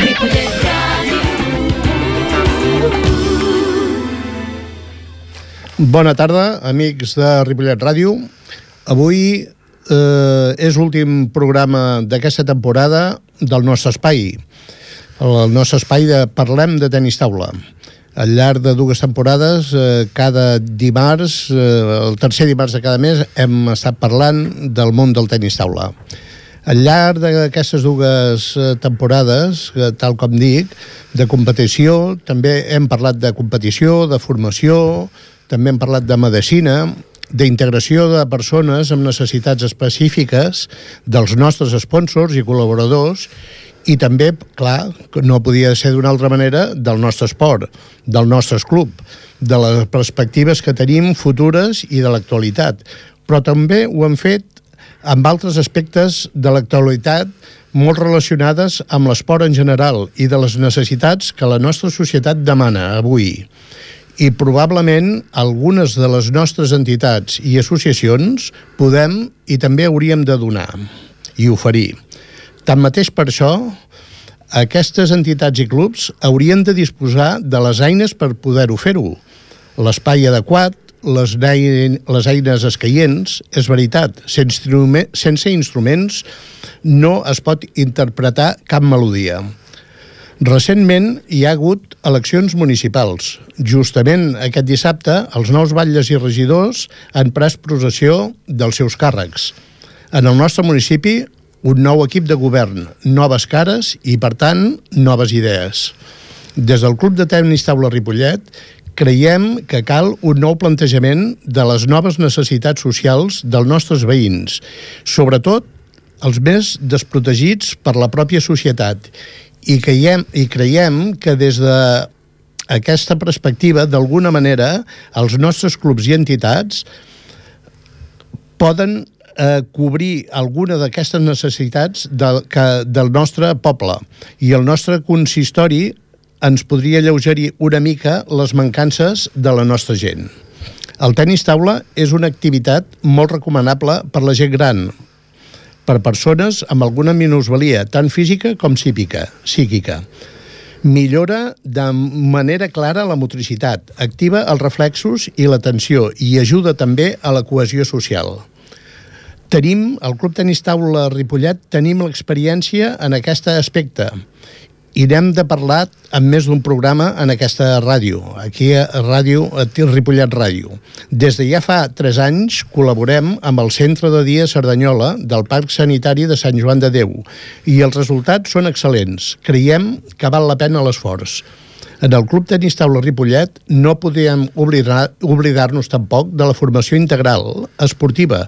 Ripollet. Bona tarda, amics de Ripollet Ràdio. Avui eh, és l'últim programa d'aquesta temporada del nostre espai. El nostre espai de Parlem de tenis taula. Al llarg de dues temporades, eh, cada dimarts, eh, el tercer dimarts de cada mes, hem estat parlant del món del tenis taula. Al llarg d'aquestes dues eh, temporades, eh, tal com dic, de competició, també hem parlat de competició, de formació, també hem parlat de medicina, d'integració de persones amb necessitats específiques dels nostres sponsors i col·laboradors i també, clar, no podia ser d'una altra manera, del nostre esport, del nostre club, de les perspectives que tenim futures i de l'actualitat. Però també ho hem fet amb altres aspectes de l'actualitat molt relacionades amb l'esport en general i de les necessitats que la nostra societat demana avui. I probablement algunes de les nostres entitats i associacions podem i també hauríem de donar i oferir. Tanmateix per això, aquestes entitats i clubs haurien de disposar de les eines per poder-ho fer-ho. L'espai adequat, les, les eines escaients, és veritat, sense, instrument, sense instruments no es pot interpretar cap melodia. Recentment hi ha hagut eleccions municipals. Justament aquest dissabte, els nous batlles i regidors han pres processió dels seus càrrecs. En el nostre municipi, un nou equip de govern, noves cares i, per tant, noves idees. Des del Club de Tenis Taula Ripollet creiem que cal un nou plantejament de les noves necessitats socials dels nostres veïns, sobretot els més desprotegits per la pròpia societat i creiem, i creiem que des de aquesta perspectiva, d'alguna manera, els nostres clubs i entitats poden eh, cobrir alguna d'aquestes necessitats del, que, del nostre poble. I el nostre consistori ens podria lleugerir una mica les mancances de la nostra gent. El tennis taula és una activitat molt recomanable per la gent gran, per persones amb alguna minusvalia, tant física com psíquica. psíquica. Millora de manera clara la motricitat, activa els reflexos i l'atenció i ajuda també a la cohesió social. Tenim, al Club Tenis Taula Ripollet, tenim l'experiència en aquest aspecte i n'hem de parlar en més d'un programa en aquesta ràdio, aquí a Ràdio, a Ripollet Ràdio. Des de ja fa 3 anys col·laborem amb el Centre de Dia Cerdanyola del Parc Sanitari de Sant Joan de Déu i els resultats són excel·lents. Creiem que val la pena l'esforç. En el Club Tenis Taula Ripollet no podíem oblidar-nos oblidar tampoc de la formació integral, esportiva,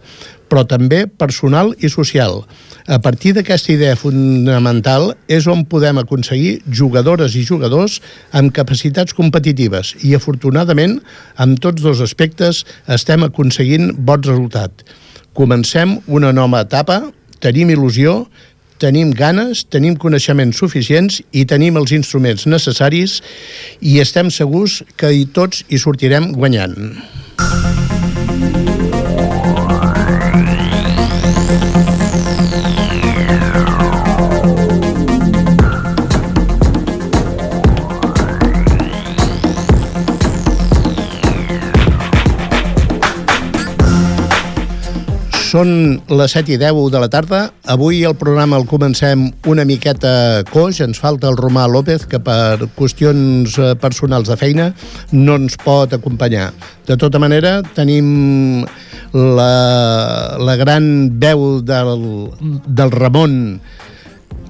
però també personal i social. A partir d'aquesta idea fonamental és on podem aconseguir jugadores i jugadors amb capacitats competitives i, afortunadament, amb tots dos aspectes estem aconseguint bon resultat. Comencem una nova etapa, tenim il·lusió tenim ganes, tenim coneixements suficients i tenim els instruments necessaris i estem segurs que hi tots hi sortirem guanyant. Thank you. Són les 7 i 10 de la tarda. Avui el programa el comencem una miqueta coix. Ens falta el Romà López, que per qüestions eh, personals de feina no ens pot acompanyar. De tota manera, tenim la, la gran veu del, del Ramon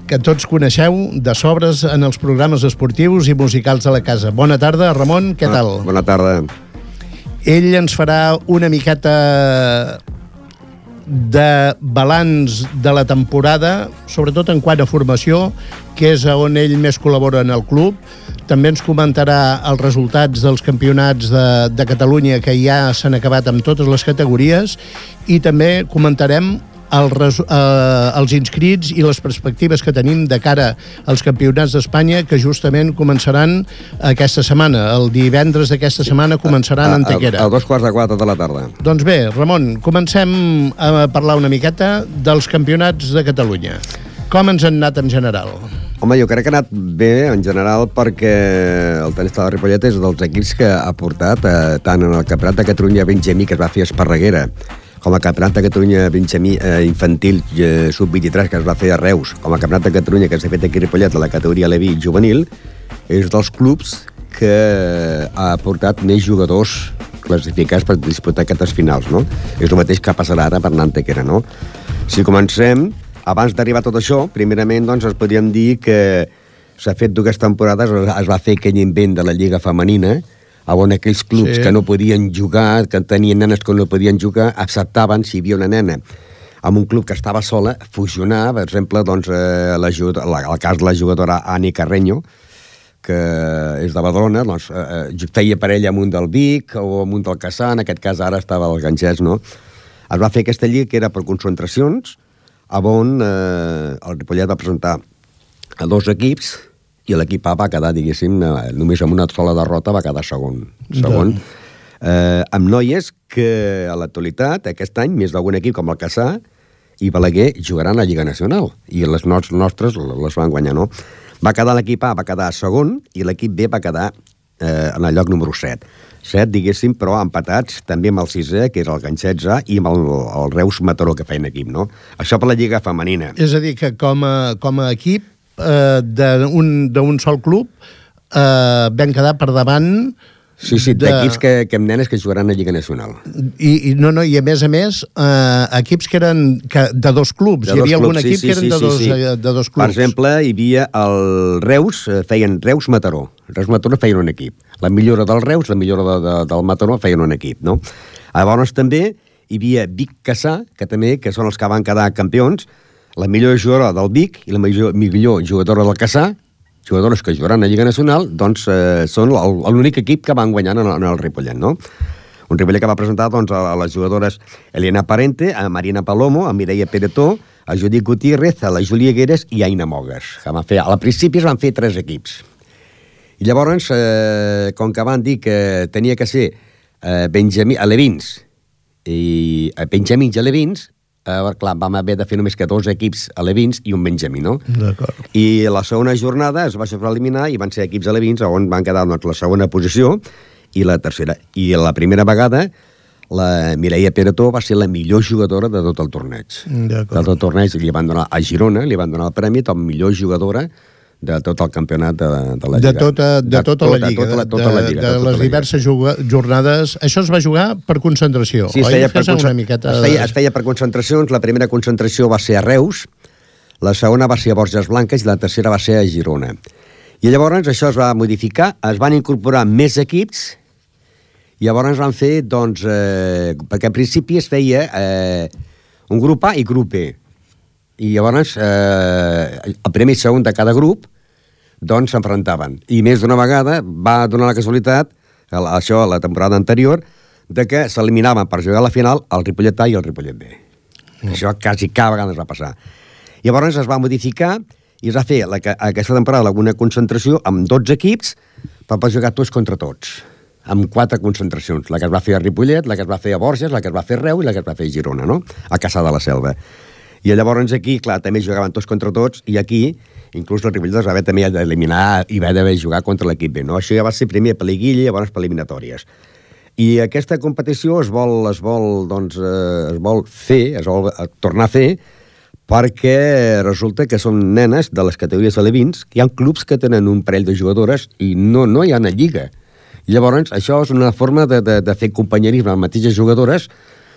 que tots coneixeu de sobres en els programes esportius i musicals de la casa. Bona tarda, Ramon, què tal? Ah, bona tarda. Ell ens farà una miqueta de balanç de la temporada, sobretot en quant a formació, que és on ell més col·labora en el club. També ens comentarà els resultats dels campionats de, de Catalunya que ja s'han acabat amb totes les categories i també comentarem el, eh, els inscrits i les perspectives que tenim de cara als campionats d'Espanya que justament començaran aquesta setmana. El divendres d'aquesta setmana començaran a, a Antequera. A, a dos quarts de quatre de la tarda. Doncs bé, Ramon, comencem a parlar una miqueta dels campionats de Catalunya. Com ens han anat en general? Home, jo crec que ha anat bé en general perquè el tenis de Ripollet és dels equips que ha portat eh, tant en el Campionat de Catalunya Benjamí que es va fer a Esparreguera com el Campionat de Catalunya Benjamí eh, Infantil eh, Sub-23 que es va fer a Reus, com el Campionat de Catalunya que s'ha fet aquí a Ripollet a la categoria Levi juvenil, és dels clubs que ha portat més jugadors classificats per disputar aquestes finals, no? És el mateix que passarà ara per Nantequera, no? Si comencem, abans d'arribar a tot això, primerament, doncs, es podríem dir que s'ha fet dues temporades, es va fer aquell invent de la Lliga Femenina, on aquells clubs sí. que no podien jugar, que tenien nenes que no podien jugar, acceptaven, si hi havia una nena amb un club que estava sola, fusionar, per exemple, doncs, eh, la, la, el cas de la jugadora Ani Carreño, que és de Badalona, doncs, eh, eh feia parella amb un del Vic o amb un del Caçà, en aquest cas ara estava al Ganges, no? Es va fer aquesta lliga que era per concentracions, on eh, el Ripollet va presentar a dos equips i l'equip A va quedar, diguéssim, eh, només amb una sola derrota va quedar segon. segon. Eh, amb noies que a l'actualitat, aquest any, més d'algun equip com el Caçà i Balaguer jugaran a Lliga Nacional i les nostres les van guanyar, no? Va quedar l'equip A, va quedar segon, i l'equip B va quedar eh, en el lloc número 7. 7, diguéssim, però empatats també amb el 6è, que és el Ganxets A, i amb el, el Reus Mataró, que feien equip, no? Això per la Lliga Femenina. És a dir, que com a, com a equip eh, d'un sol club eh, vam quedar per davant Sí, sí, de... d'equips que, que amb nenes que jugaran a Lliga Nacional. I, i, no, no, i a més a més, eh, equips que eren que, de dos clubs. De hi havia algun equip sí, que eren sí, de, dos, sí, sí. Eh, de dos clubs. Per exemple, hi havia el Reus, eh, feien Reus-Mataró. Reus-Mataró feien un equip. La millora del Reus, la millora de, de, del Mataró feien un equip, no? Llavors també hi havia Vic-Caçà, que també que són els que van quedar campions, la millor jugadora del Vic i la millor, millor jugadora del Caçà, jugadores que jugaran a Lliga Nacional, doncs eh, són l'únic equip que van guanyant en, en el Ripollet, no? Un Ripollet que va presentar doncs, a, les jugadores Elena Parente, a Marina Palomo, a Mireia Peretó, a Judit Gutiérrez, a la Júlia Gueres i a Aina Mogues. Que van fer, al principi es van fer tres equips. I llavors, eh, com que van dir que tenia que ser eh, Benjamí, Alevins i eh, Benjamins i Alevins, eh, clar, vam haver de fer només que dos equips alevins i un benjamí, no? D'acord. I la segona jornada es va fer eliminar i van ser equips alevins on van quedar doncs, la segona posició i la tercera. I la primera vegada la Mireia Peretó va ser la millor jugadora de tot el torneig. De tot el torneig li van donar a Girona, li van donar el premi com millor jugadora de tot el campionat de, de la Lliga. De tota, de, de tota, tota la Lliga. Tota la, tota de, la Lliga, de, de tota les diverses jornades. Això es va jugar per concentració, sí, es feia per, una miqueta... es, feia, es feia per concentracions. La primera concentració va ser a Reus, la segona va ser a Borges Blanques i la tercera va ser a Girona. I llavors això es va modificar, es van incorporar més equips i llavors van fer, doncs, eh, perquè en principi es feia eh, un grup A i grup B. I llavors eh, el primer i segon de cada grup doncs s'enfrontaven. I més d'una vegada va donar la casualitat, això a la temporada anterior, de que s'eliminaven per jugar a la final el Ripollet A i el Ripollet B. Mm. Això quasi cada vegada es va passar. I llavors es va modificar i es va fer la, aquesta temporada alguna concentració amb 12 equips per poder jugar tots contra tots amb quatre concentracions, la que es va fer a Ripollet, la que es va fer a Borges, la que es va fer a Reu i la que es va fer a Girona, no? a Caçà de la Selva. I llavors aquí, clar, també jugaven tots contra tots, i aquí inclús el Ripollet es va haver també d'eliminar i va d'haver jugar contra l'equip B. No? Això ja va ser primer per liguilla i llavors per eliminatòries. I aquesta competició es vol, es vol, doncs, eh, es vol fer, es vol eh, tornar a fer, perquè resulta que són nenes de les categories alevins, que hi ha clubs que tenen un parell de jugadores i no, no hi ha una lliga. Llavors, això és una forma de, de, de fer companyerisme amb mateixes jugadores,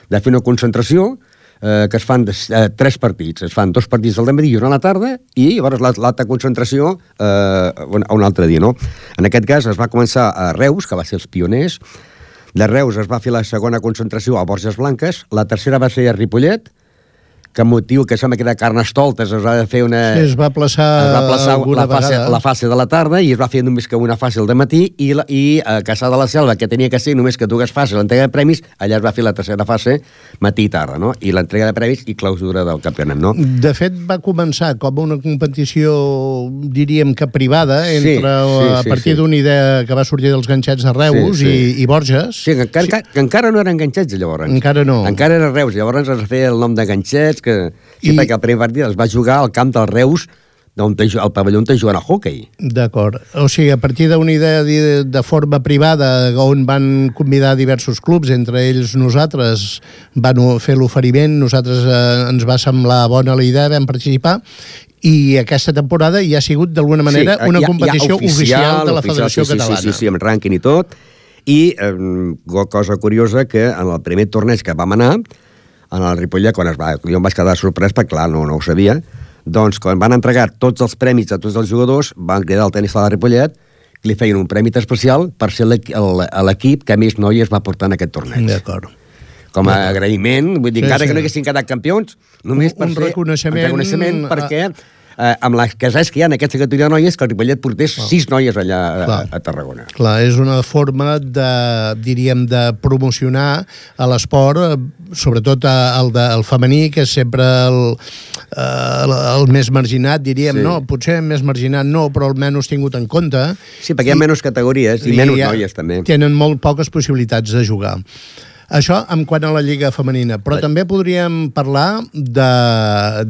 de fer una concentració, eh, que es fan eh, tres partits. Es fan dos partits al matí i una a la tarda i llavors l'altra concentració eh, un altre dia, no? En aquest cas es va començar a Reus, que va ser els pioners, de Reus es va fer la segona concentració a Borges Blanques, la tercera va ser a Ripollet, que motiu que sembla que era Carnestoltes es va fer una... Sí, es va plaçar, es va plaçar la, fase, la fase de la tarda i es va fer només que una fase al matí i, la, i a Caçà de la Selva, que tenia que ser només que dues fases, l'entrega de premis, allà es va fer la tercera fase matí i tarda, no? I l'entrega de premis i clausura del campionat, no? De fet, va començar com una competició, diríem que privada, entre, sí, sí, a partir sí. d'una idea que va sortir dels ganxets de Reus sí, sí. I, i Borges. Sí, que encara, sí. Que encara no eren ganxets, llavors. Encara no. Encara era Reus, llavors es feia el nom de ganxets, que... Sí, I... perquè el primer partit es va jugar al camp dels Reus on el pavelló on jugant a hockey. D'acord. O sigui, a partir d'una idea de, de forma privada on van convidar diversos clubs, entre ells nosaltres van fer l'oferiment, nosaltres eh, ens va semblar bona la idea, vam participar i aquesta temporada ja ha sigut d'alguna manera sí, una competició oficial, oficial de la Federació sí, sí, Catalana. Sí, sí, sí, amb rànquing i tot. I eh, cosa curiosa que en el primer torneig que vam anar, en el Ripollet, quan es va, jo em vaig quedar sorprès perquè, clar, no, no ho sabia, doncs, quan van entregar tots els premis a tots els jugadors, van cridar el tenis de la Ripollet, que li feien un premi especial per ser l'equip que més noies va portar en aquest torneig. D'acord. Com a agraïment, vull dir, sí, encara sí. que no haguessin quedat campions, només un, per un fer reconeixement, un reconeixement perquè eh, amb les casals que hi ha en aquesta categoria de noies, que el Ripollet portés oh. sis noies allà a, a Tarragona. Clar, és una forma de, diríem, de promocionar a l'esport, eh, sobretot el, de, el femení, que és sempre el, eh, el, el més marginat, diríem, sí. no, potser més marginat no, però almenys tingut en compte. Sí, perquè hi ha menys categories i, i menys noies, també. Tenen molt poques possibilitats de jugar. Això en quant a la Lliga Femenina. Però també podríem parlar de,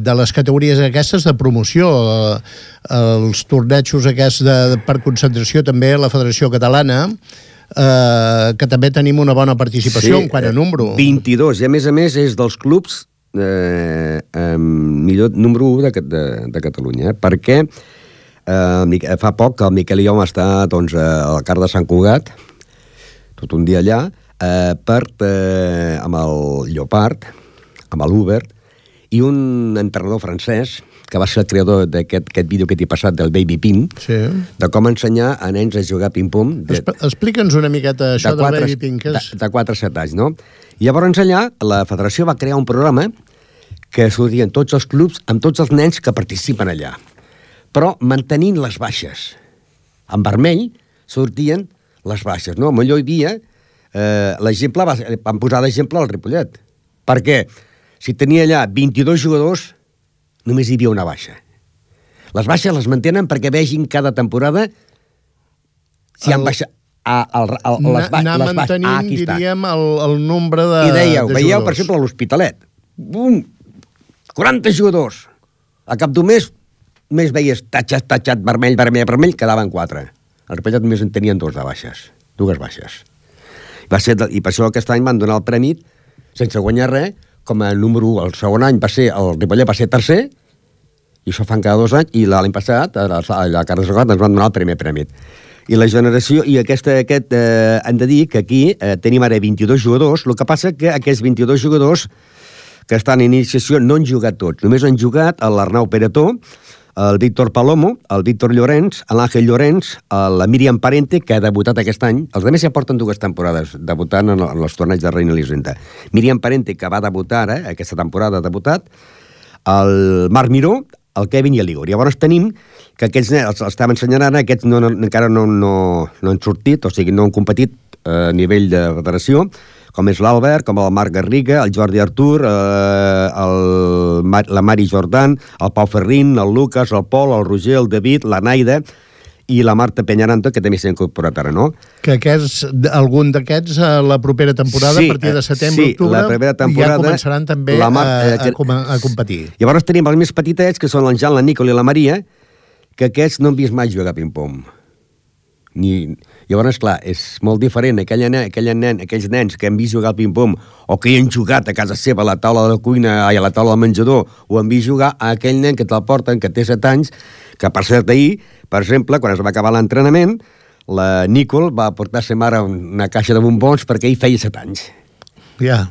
de les categories aquestes de promoció, eh, els tornejos aquests de, per concentració també la Federació Catalana, eh, que també tenim una bona participació sí, en quant a número. 22, i a més a més és dels clubs eh, eh, millor número 1 de, de, de Catalunya, eh? perquè eh, fa poc que el Miquel i jo vam estar doncs, al car de Sant Cugat, tot un dia allà, eh, per, eh, amb el Llopart, amb l'Hubert, i un entrenador francès, que va ser el creador d'aquest vídeo que t'he passat del Baby Pin, sí. de com ensenyar a nens a jugar ping-pong. Explica'ns una miqueta això de del Baby Pin. Que és... De, de 4 a 7 anys, no? I llavors allà la federació va crear un programa que sortien tots els clubs amb tots els nens que participen allà, però mantenint les baixes. En vermell sortien les baixes, no? Allò hi havia eh, l'exemple, va, van posar d'exemple el Ripollet. Perquè si tenia allà 22 jugadors, només hi havia una baixa. Les baixes les mantenen perquè vegin cada temporada si el... han baixat a, a, a, a les, ba anar les mantenint, ah, diríem, el, el nombre de I dèieu, de veieu, per exemple, l'Hospitalet. Bum! 40 jugadors. A cap d'un mes, més veies tatxat, tatxat, vermell, vermell, vermell, quedaven 4. El Ripollet només en tenien dos de baixes. Dues baixes. Va ser, I per això aquest any van donar el premi sense guanyar res, com a número 1. El segon any va ser, el Ripollet va ser tercer, i això fan cada dos anys, i l'any passat, a la Carles Regat, ens van donar el primer premi. I la generació, i aquesta, aquest, eh, hem de dir que aquí eh, tenim ara 22 jugadors, el que passa que aquests 22 jugadors que estan en iniciació no han jugat tots, només han jugat l'Arnau Peretó, el Víctor Palomo, el Víctor Llorenç, l'Àngel Llorenç, la Míriam Parente, que ha debutat aquest any. Els altres ja porten dues temporades debutant en, els torneigs de Reina Elisenda. Míriam Parente, que va debutar, eh, aquesta temporada ha debutat, el Marc Miró, el Kevin i el Igor. Llavors tenim que aquests els, els estem ensenyant ara, aquests no, no, encara no, no, no han sortit, o sigui, no han competit eh, a nivell de federació, com és l'Albert, com el Marc Garriga, el Jordi Artur, eh, el, la Mari Jordan, el Pau Ferrín, el Lucas, el Pol, el Roger, el David, la Naida i la Marta Penyaranto, que també s'ha incorporat ara, no? Que aquests, algun d'aquests, a la propera temporada, sí, a partir de eh, setembre-octubre, sí, ja començaran també la Mar a, a, a, a competir. Llavors tenim els més petitets, que són l'Anjan, la Nicole i la Maria, que aquests no han vist mai jugar a ping-pong. Ni, Llavors, clar, és molt diferent aquella nen, aquella nen, aquells nens que han vist jugar al ping-pong o que hi han jugat a casa seva a la taula de la cuina i a la taula del menjador o han vist jugar a aquell nen que te'l porten, que té 7 anys, que per cert ahir, per exemple, quan es va acabar l'entrenament, la Nicole va portar a sa mare una caixa de bombons perquè ell feia 7 anys. Ja. Yeah.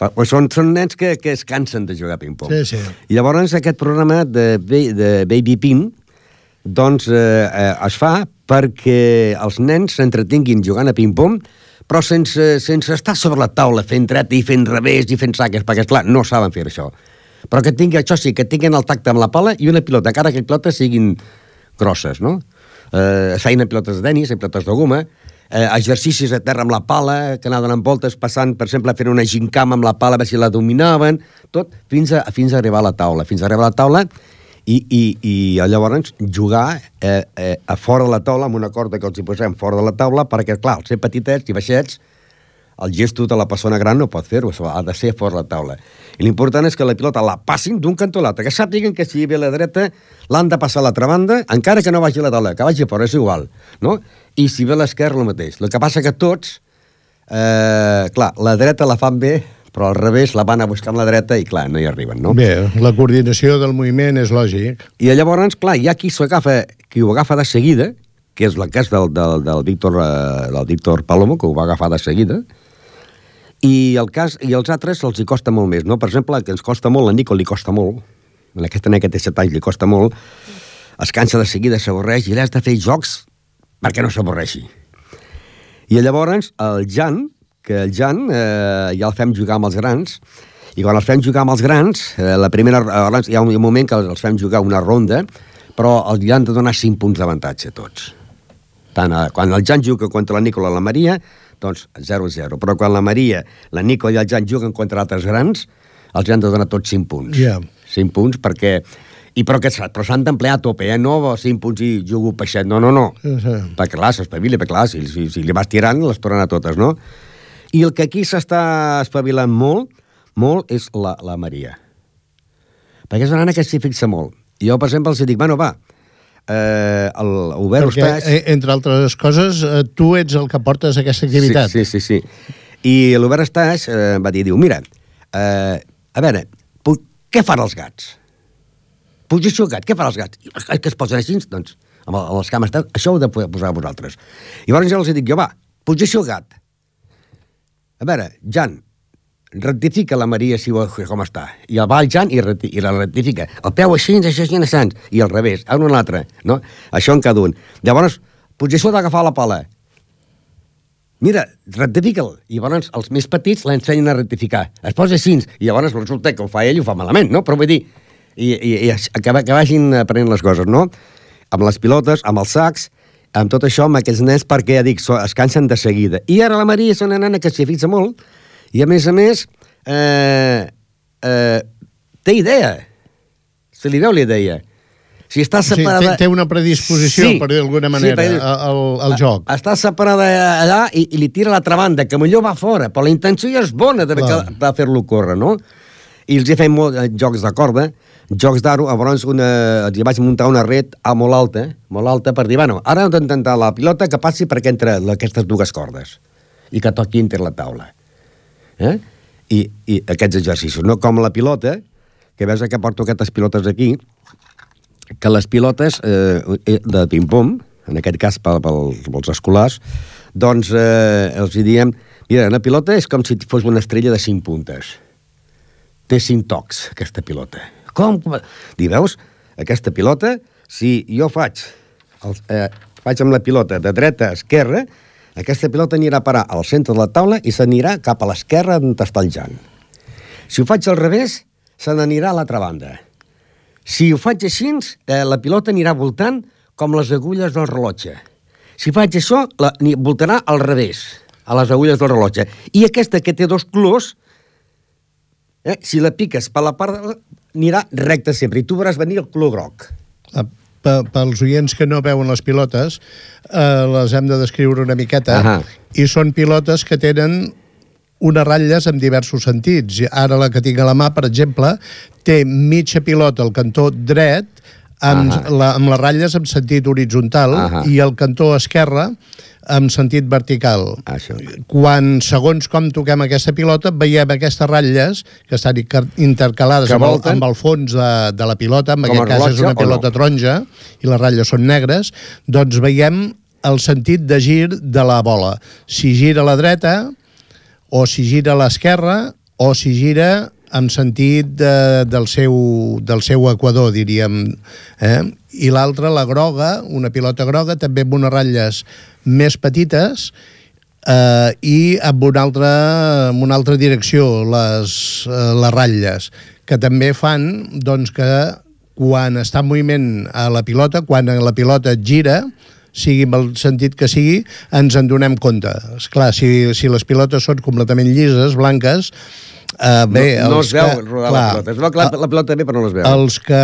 Pues són, són nens que, que es cansen de jugar a ping-pong. Sí, sí. I llavors aquest programa de, de Baby Pin doncs eh, eh, es fa perquè els nens s'entretinguin jugant a ping-pong, però sense, sense estar sobre la taula fent dret i fent revés i fent saques, perquè, esclar, no saben fer això. Però que tingui, això sí, que tinguin el tacte amb la pala i una pilota, cara que pilotes siguin grosses, no? Eh, feien pilotes de denis, pilotes de goma, eh, exercicis a terra amb la pala, que anaven en voltes passant, per exemple, fent una gincama amb la pala, a veure si la dominaven, tot, fins a, fins a arribar a la taula. Fins a arribar a la taula i, i, i llavors jugar eh, eh, a fora de la taula amb una corda que els hi posem fora de la taula perquè, clar, ser petitets i baixets el gesto de la persona gran no pot fer-ho, ha de ser fora la taula. I l'important és que la pilota la passin d'un cantó a l'altre, que sàpiguen que si ve a la dreta l'han de passar a l'altra banda, encara que no vagi a la taula, que vagi fora, és igual, no? I si ve a l'esquerra, el mateix. El que passa que tots, eh, clar, la dreta la fan bé, però al revés la van a buscar amb la dreta i, clar, no hi arriben, no? Bé, la coordinació del moviment és lògic. I llavors, clar, hi ha qui agafa, qui ho agafa de seguida, que és el cas del, del, del, Víctor, eh, del Víctor Palomo, que ho va agafar de seguida, i, el cas, i els altres els hi costa molt més, no? Per exemple, que ens costa molt, la Nico li costa molt, en aquesta nena que té 7 anys li costa molt, es cansa de seguida, s'avorreix, i l'has de fer jocs perquè no s'avorreixi. I llavors el Jan, que el Jan eh, ja el fem jugar amb els grans, i quan els fem jugar amb els grans, eh, la primera, eh, hi ha un moment que els fem jugar una ronda, però els han de donar 5 punts d'avantatge tots. Tant, eh, quan el Jan juga contra la Nicola i la Maria, doncs 0-0. Però quan la Maria, la Nico i el Jan juguen contra altres grans, els han de donar tots 5 punts. Yeah. 5 punts perquè... I però, que, però s'han d'emplear a tope, eh? No 5 punts i jugo peixet. No, no, no. Uh -huh. Perquè, clar, s'espavili, perquè, clar, si, si, si li vas tirant, les tornen a totes, no? I el que aquí s'està espavilant molt, molt, és la, la Maria. Perquè és una nana que s'hi fixa molt. I jo, per exemple, els dic, bueno, va, eh, el Obert Perquè, Ustaix... Eh, entre altres coses, eh, tu ets el que portes aquesta activitat. Sí, sí, sí. sí. I l'Obert Ustaix eh, va dir, diu, mira, eh, a veure, què fan els gats? Posició gat, què fan els gats? Que es posen així, doncs, amb, amb les cames, això ho heu de posar vosaltres. I llavors jo els dic, jo, va, posició gat. A veure, Jan, rectifica la Maria si vol, com està. I el va al Jan i, i la rectifica. El peu així, això així, així, i al revés, a un o l'altre. No? Això en cada un. Llavors, potser d'agafar la pala. Mira, rectifica'l. I llavors els més petits l'ensenyen a rectificar. Es posa així, i llavors resulta que ho fa ell ho fa malament, no? Però vull dir, i, i, i que, que vagin aprenent les coses, no? Amb les pilotes, amb els sacs, amb tot això, amb aquests nens, perquè, ja dic, es cansen de seguida. I ara la Maria és una nena que s'hi fixa molt, i a més a més, eh, eh, té idea. Se li veu la idea. Si està separada... Sí, té, té una predisposició, sí, per dir d'alguna manera, sí, al, al joc. Està separada allà i, i li tira a l'altra banda, que millor va fora, però la intenció ja és bona de, de fer-lo córrer, no? I els he fet molt, eh, jocs de corda, jocs d'aro, llavors una, els vaig muntar una red a molt alta, molt alta, per dir, bueno, ara hem d'intentar la pilota que passi perquè entre aquestes dues cordes i que toqui entre la taula. Eh? I, I aquests exercicis, no com la pilota, que veus que porto aquestes pilotes aquí, que les pilotes eh, eh de ping-pong, en aquest cas pel, pels, pels escolars, doncs eh, els hi diem, mira, una pilota és com si fos una estrella de 5 puntes. Té 5 tocs, aquesta pilota. Com? Di, veus? Aquesta pilota, si jo faig, el, eh, faig amb la pilota de dreta a esquerra, aquesta pilota anirà a parar al centre de la taula i s'anirà cap a l'esquerra on està el Jan. Si ho faig al revés, se n'anirà a l'altra banda. Si ho faig així, eh, la pilota anirà voltant com les agulles del rellotge. Si faig això, la, voltarà al revés, a les agulles del rellotge. I aquesta que té dos colors, eh, si la piques per la part... Anirà recta sempre, i tu veuràs venir el color groc. Ah, pels oients que no veuen les pilotes, eh, les hem de descriure una miqueta, uh -huh. i són pilotes que tenen unes ratlles en diversos sentits. Ara la que tinc a la mà, per exemple, té mitja pilota al cantó dret amb, uh -huh. la, amb les ratlles en sentit horitzontal uh -huh. i el cantó esquerre en sentit vertical. Això. Quan, segons com toquem aquesta pilota, veiem aquestes ratlles que estan intercalades que amb, el, amb el fons de, de la pilota, en com aquest cas és una pilota no? taronja, i les ratlles són negres, doncs veiem el sentit de gir de la bola. Si gira a la dreta, o si gira a l'esquerra, o si gira en sentit de, del, seu, del seu equador, diríem. Eh? I l'altra, la groga, una pilota groga, també amb unes ratlles més petites eh, i amb una altra, amb una altra direcció, les, eh, les ratlles, que també fan doncs, que quan està en moviment a la pilota, quan la pilota gira, sigui amb el sentit que sigui, ens en donem compte. És clar, si, si les pilotes són completament llises, blanques, Uh, bé, no, no es veu que, rodar clar, la pilota. Es veu que la, la pilota també, però no es veu. Els que,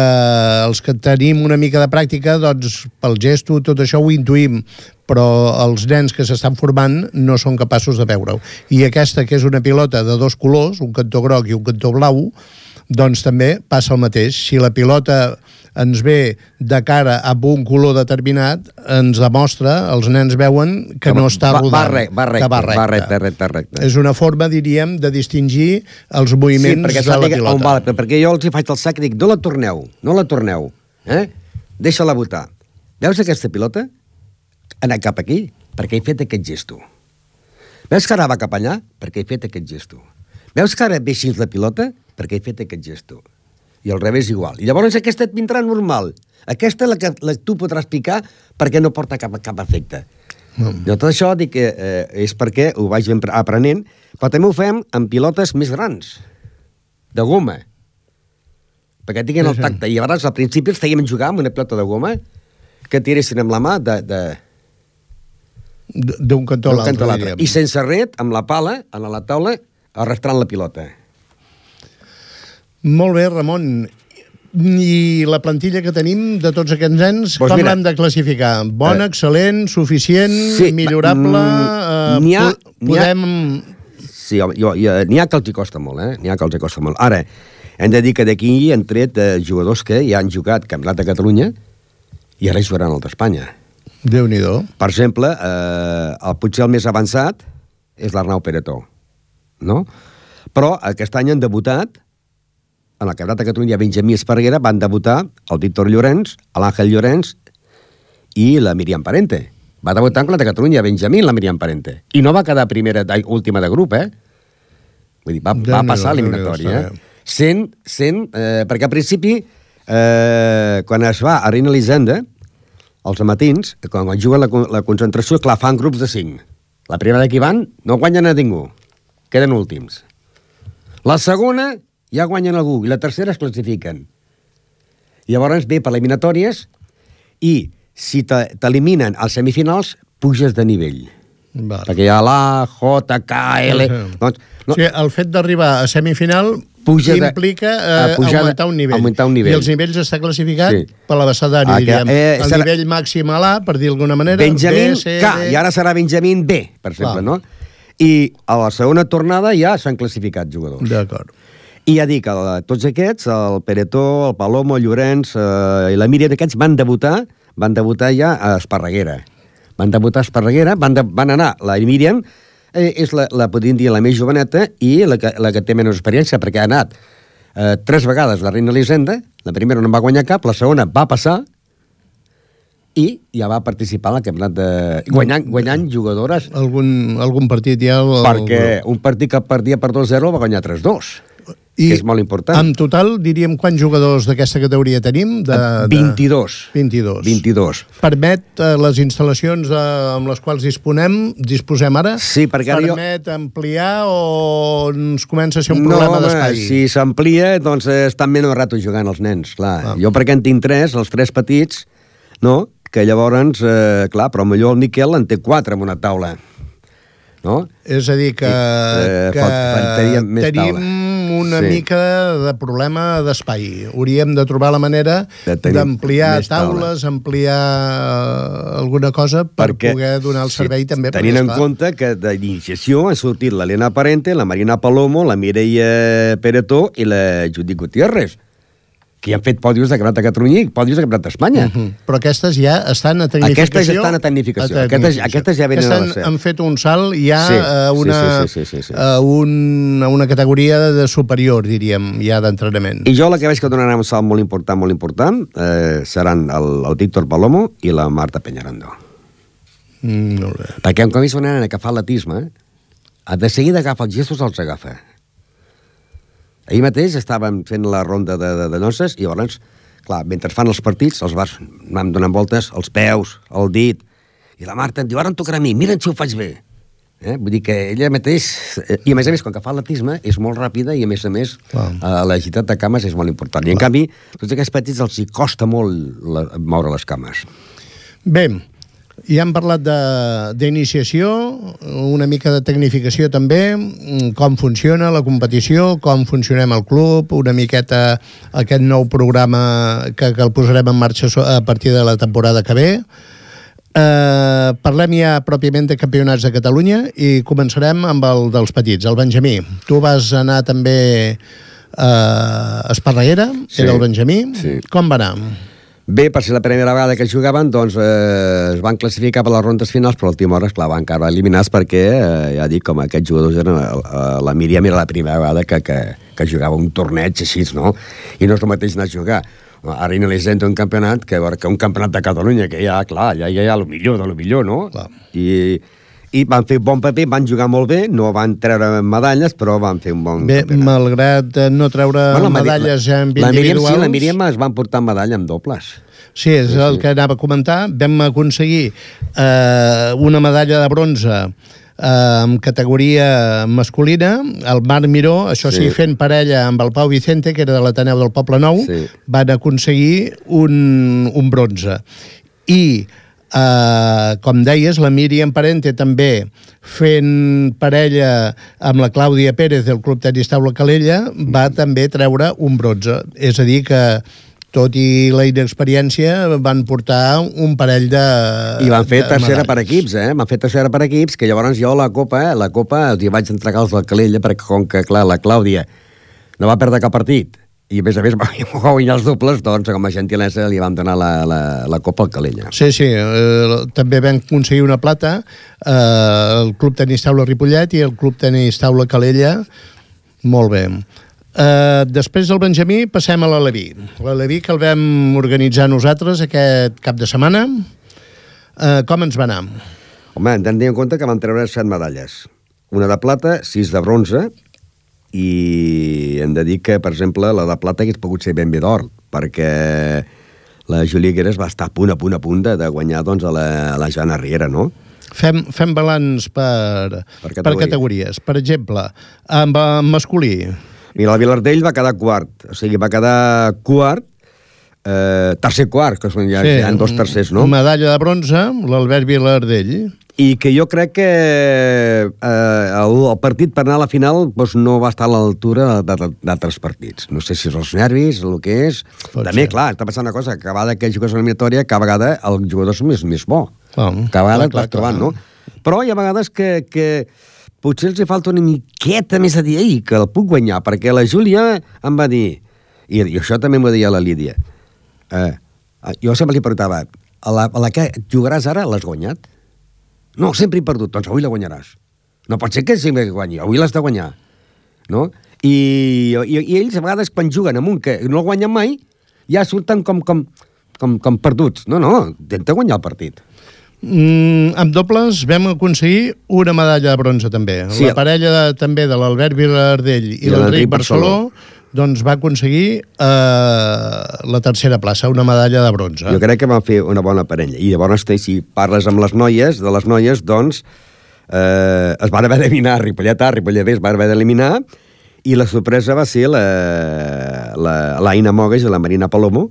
els que tenim una mica de pràctica, doncs, pel gesto, tot això ho intuïm. però els nens que s'estan formant no són capaços de veure-ho. I aquesta, que és una pilota de dos colors, un cantó groc i un cantó blau, doncs també passa el mateix. Si la pilota ens ve de cara a un color determinat, ens demostra, els nens veuen que, que no està rodant. Va, re, va, recte, va recte. Va recte, recte, recte. És una forma, diríem, de distingir els moviments sí, de la pilota. On va, perquè jo els hi faig el sac i dic, no la torneu, no la torneu. Eh? Deixa-la votar. Veus aquesta pilota? Anar cap aquí, perquè he fet aquest gesto. Veus que ara va cap allà? Perquè he fet aquest gesto. Veus que ara ve així la pilota? Perquè he fet aquest gesto i al revés igual. I llavors aquesta et vindrà normal. Aquesta la que la, tu podràs picar perquè no porta cap, cap efecte. Mm. Jo tot això dic que eh, és perquè ho vaig aprenent, però també ho fem amb pilotes més grans, de goma, perquè tinguin el tacte. I llavors al principi els fèiem jugar amb una pilota de goma que tiressin amb la mà de... de d'un cantó a l'altre. I sense ret, amb la pala, a la taula, arrastrant la pilota. Molt bé, Ramon. I la plantilla que tenim de tots aquests nens, pues com l'hem de classificar? Bona, eh, excel·lent, suficient, sí, millorable? Mm, eh, ha, podem... Ha, sí, jo, jo, n'hi ha que els hi costa molt, eh? N'hi ha que els hi costa molt. Ara, hem de dir que d'aquí han tret eh, jugadors que ja han jugat Campionat de Catalunya i ara hi jugaran al d'Espanya. déu nhi Per exemple, eh, el, potser el més avançat és l'Arnau Peretó, no? Però aquest any han debutat en el Campionat de Catalunya Benjamí Esparguera van debutar el Víctor Llorenç, l'Àngel Llorenç i la Miriam Parente. Va debutar en el de Catalunya Benjamí la Miriam Parente. I no va quedar primera, última de grup, eh? Vull dir, va, va passar l'eliminatòria, eh? Sent, sent eh, perquè al principi, eh, quan es va a Reina Elisenda, els matins, quan, quan juguen la, la concentració, clar, fan grups de cinc. La primera que van no guanyen a ningú, queden últims. La segona ja guanyen algú, i la tercera es classifiquen. Llavors ve per eliminatòries i si t'eliminen als semifinals, puges de nivell. Vale. Perquè hi ha l'A, J, K, L... Sí. Doncs, no. o sigui, el fet d'arribar a semifinal Puja implica eh, pujar, augmentar, un nivell. augmentar un nivell. I els nivells està classificat sí. per l'abecedari, ah, diríem. Eh, el serà... nivell màxim a l'A, per dir d'alguna manera, Benjamin B, C, K, D... i ara serà Benjamin B, per exemple, Clar. no? I a la segona tornada ja s'han classificat jugadors. D'acord. I ja dic, el, tots aquests, el Peretó, el Palomo, el Llorenç eh, i la Míriam, aquests van debutar, van debutar ja a Esparreguera. Van debutar a Esparreguera, van, de, van anar, la Míriam eh, és la, la, podríem dir, la més joveneta i la que, la que té menys experiència, perquè ha anat eh, tres vegades la Reina Elisenda, la primera no va guanyar cap, la segona va passar, i ja va participar en el campionat de... guanyant, guanyant jugadores. Algun, algun partit ja... El... Perquè un partit que perdia per 2-0 va guanyar 3-2. I que és molt important. En total, diríem, quants jugadors d'aquesta categoria tenim? De, de... 22. 22. 22. Permet eh, les instal·lacions eh, amb les quals disponem, disposem ara? Sí, perquè ara Permet jo... ampliar o ens comença a ser un problema no, d'espai? si s'amplia, doncs eh, estan menys rato jugant els nens, clar. Ah. Jo perquè en tinc tres, els tres petits, no? que llavors, eh, clar, però millor el Miquel en té quatre en una taula. No? És a dir, que, I, eh, que tenim taula una sí. mica de problema d'espai. Hauríem de trobar la manera d'ampliar taules, ampliar eh, alguna cosa per Perquè, poder donar el servei sí, també. Tenint en compte que d'iniciació ha sortit l'Helena Parente, la Marina Palomo, la Mireia Peretó i la Judit Gutiérrez que han fet pòdios de Campionat de Catalunya i pòdios de Campionat d'Espanya. Uh -huh. Però aquestes ja estan a tecnificació? Aquestes estan a tecnificació. A tecnificació. Aquestes, aquestes ja venen Estan, a la Han fet un salt ja sí, a, una, sí, sí, sí, sí, sí. a, un, a una categoria de superior, diríem, ja d'entrenament. I jo la que veig que donarà un salt molt important, molt important, eh, seran el, el Víctor Palomo i la Marta Peñarando. Mm, molt bé. Perquè un cop és una nena que fa atletisme, de seguida agafa els gestos, els agafa Ahir mateix estàvem fent la ronda de, de, de noces i llavors, clar, mentre fan els partits, els vas anant donant voltes, els peus, el dit, i la Marta em diu, ara em tocarà a mi, mira si ho faig bé. Eh? Vull dir que ella mateix... Eh, I a més a més, quan que fa l'atletisme, és molt ràpida i a més a més eh, l'agilitat de cames és molt important. I en Clar. canvi, tots aquests petits els hi costa molt la, moure les cames. Bé, i hem parlat d'iniciació, una mica de tecnificació també, com funciona la competició, com funcionem al club, una miqueta aquest nou programa que, que el posarem en marxa a partir de la temporada que ve. Uh, parlem ja pròpiament de campionats de Catalunya i començarem amb el dels petits, el Benjamí. Tu vas anar també a uh, Esparreguera, sí. era el Benjamí. Sí. Com va anar? Bé, per ser la primera vegada que jugaven, doncs eh, es van classificar per les rondes finals, però l'última hora, esclar, van acabar eliminats perquè, eh, ja dic, com aquests jugadors eren... Eh, la Míriam era la primera vegada que, que, que jugava un torneig així, no? I no és el mateix anar a jugar ara sento un campionat que, que un campionat de Catalunya, que ja, clar, ja, ja hi ha el millor de lo millor, no? Clar. I, i van fer bon paper, van jugar molt bé, no van treure medalles, però van fer un bon bé, campionat. malgrat eh, no treure bueno, medalles la, en la Míriam, sí, la Míriam es van portar medalla amb dobles. Sí, és sí, el sí. que anava a comentar. Vam aconseguir eh, una medalla de bronze eh, en categoria masculina, el Marc Miró, això sí. sí, fent parella amb el Pau Vicente, que era de l'Ateneu del Poble Nou, sí. van aconseguir un, un bronze. I, eh, com deies, la Míriam Parente també fent parella amb la Clàudia Pérez del Club Tenis Taula Calella, va mm. també treure un bronze. És a dir, que tot i la inexperiència, van portar un parell de I van fer tercera medalles. per equips, eh? Van fer tercera per equips, que llavors jo la Copa, eh? la Copa els hi vaig entregar els del Calella, perquè com que, clar, la Clàudia no va perdre cap partit, i a més a més va guanyar els dobles, doncs com a gentilesa li vam donar la, la, la Copa al Calella. Sí, sí, eh, també vam aconseguir una plata eh, el Club Tenis Taula Ripollet i el Club Tenis Taula Calella, molt bé. Uh, després del Benjamí passem a l'Aleví. L'Aleví que el vam organitzar nosaltres aquest cap de setmana. Uh, com ens va anar? Home, hem de tenir en compte que vam treure set medalles. Una de plata, sis de bronze, i hem de dir que, per exemple, la de plata hagués pogut ser ben bé d'or, perquè la Júlia Gueres va estar a punt, a punt, a punt de, de guanyar doncs, a, la, a la Joana Riera, no? Fem, fem balanç per, per, categoria. per categories. Per exemple, amb, amb masculí, Mira, el Vilardell va quedar quart, o sigui, va quedar quart, eh, tercer quart, que són ja, sí, ja dos tercers, no? Medalla de bronze, l'Albert Vilardell. I que jo crec que eh, el, el partit per anar a la final doncs, no va estar a l'altura d'altres partits. No sé si és els nervis, el que és... Pot També, ser. clar, està passant una cosa, que cada vegada que jugues a l'eliminatòria, cada vegada el jugador és més, més bo. Clar, cada vegada clar, clar, trobant, no? Però hi ha vegades que, que potser els hi falta una miqueta més a dir, ei, que el puc guanyar, perquè la Júlia em va dir, i, i això també m'ho deia la Lídia, eh, jo sempre li preguntava, a la, a la que jugaràs ara l'has guanyat? No, sempre he perdut, doncs avui la guanyaràs. No pot ser que sempre guanyi, avui l'has de guanyar. No? I, i, I ells a vegades quan juguen amb un que no el guanyen mai, ja surten com, com, com, com perduts. No, no, intenta guanyar el partit. Mm, amb dobles vam aconseguir una medalla de bronze també. Sí. La parella de, també de l'Albert Vilardell i, I l'Enric Barceló, doncs va aconseguir eh, la tercera plaça, una medalla de bronze. Jo crec que van fer una bona parella. I llavors, si parles amb les noies, de les noies, doncs eh, es van haver d'eliminar Ripollet A, Ripollet B es van haver d'eliminar i la sorpresa va ser l'Aina la, la, Mogues i la Marina Palomo,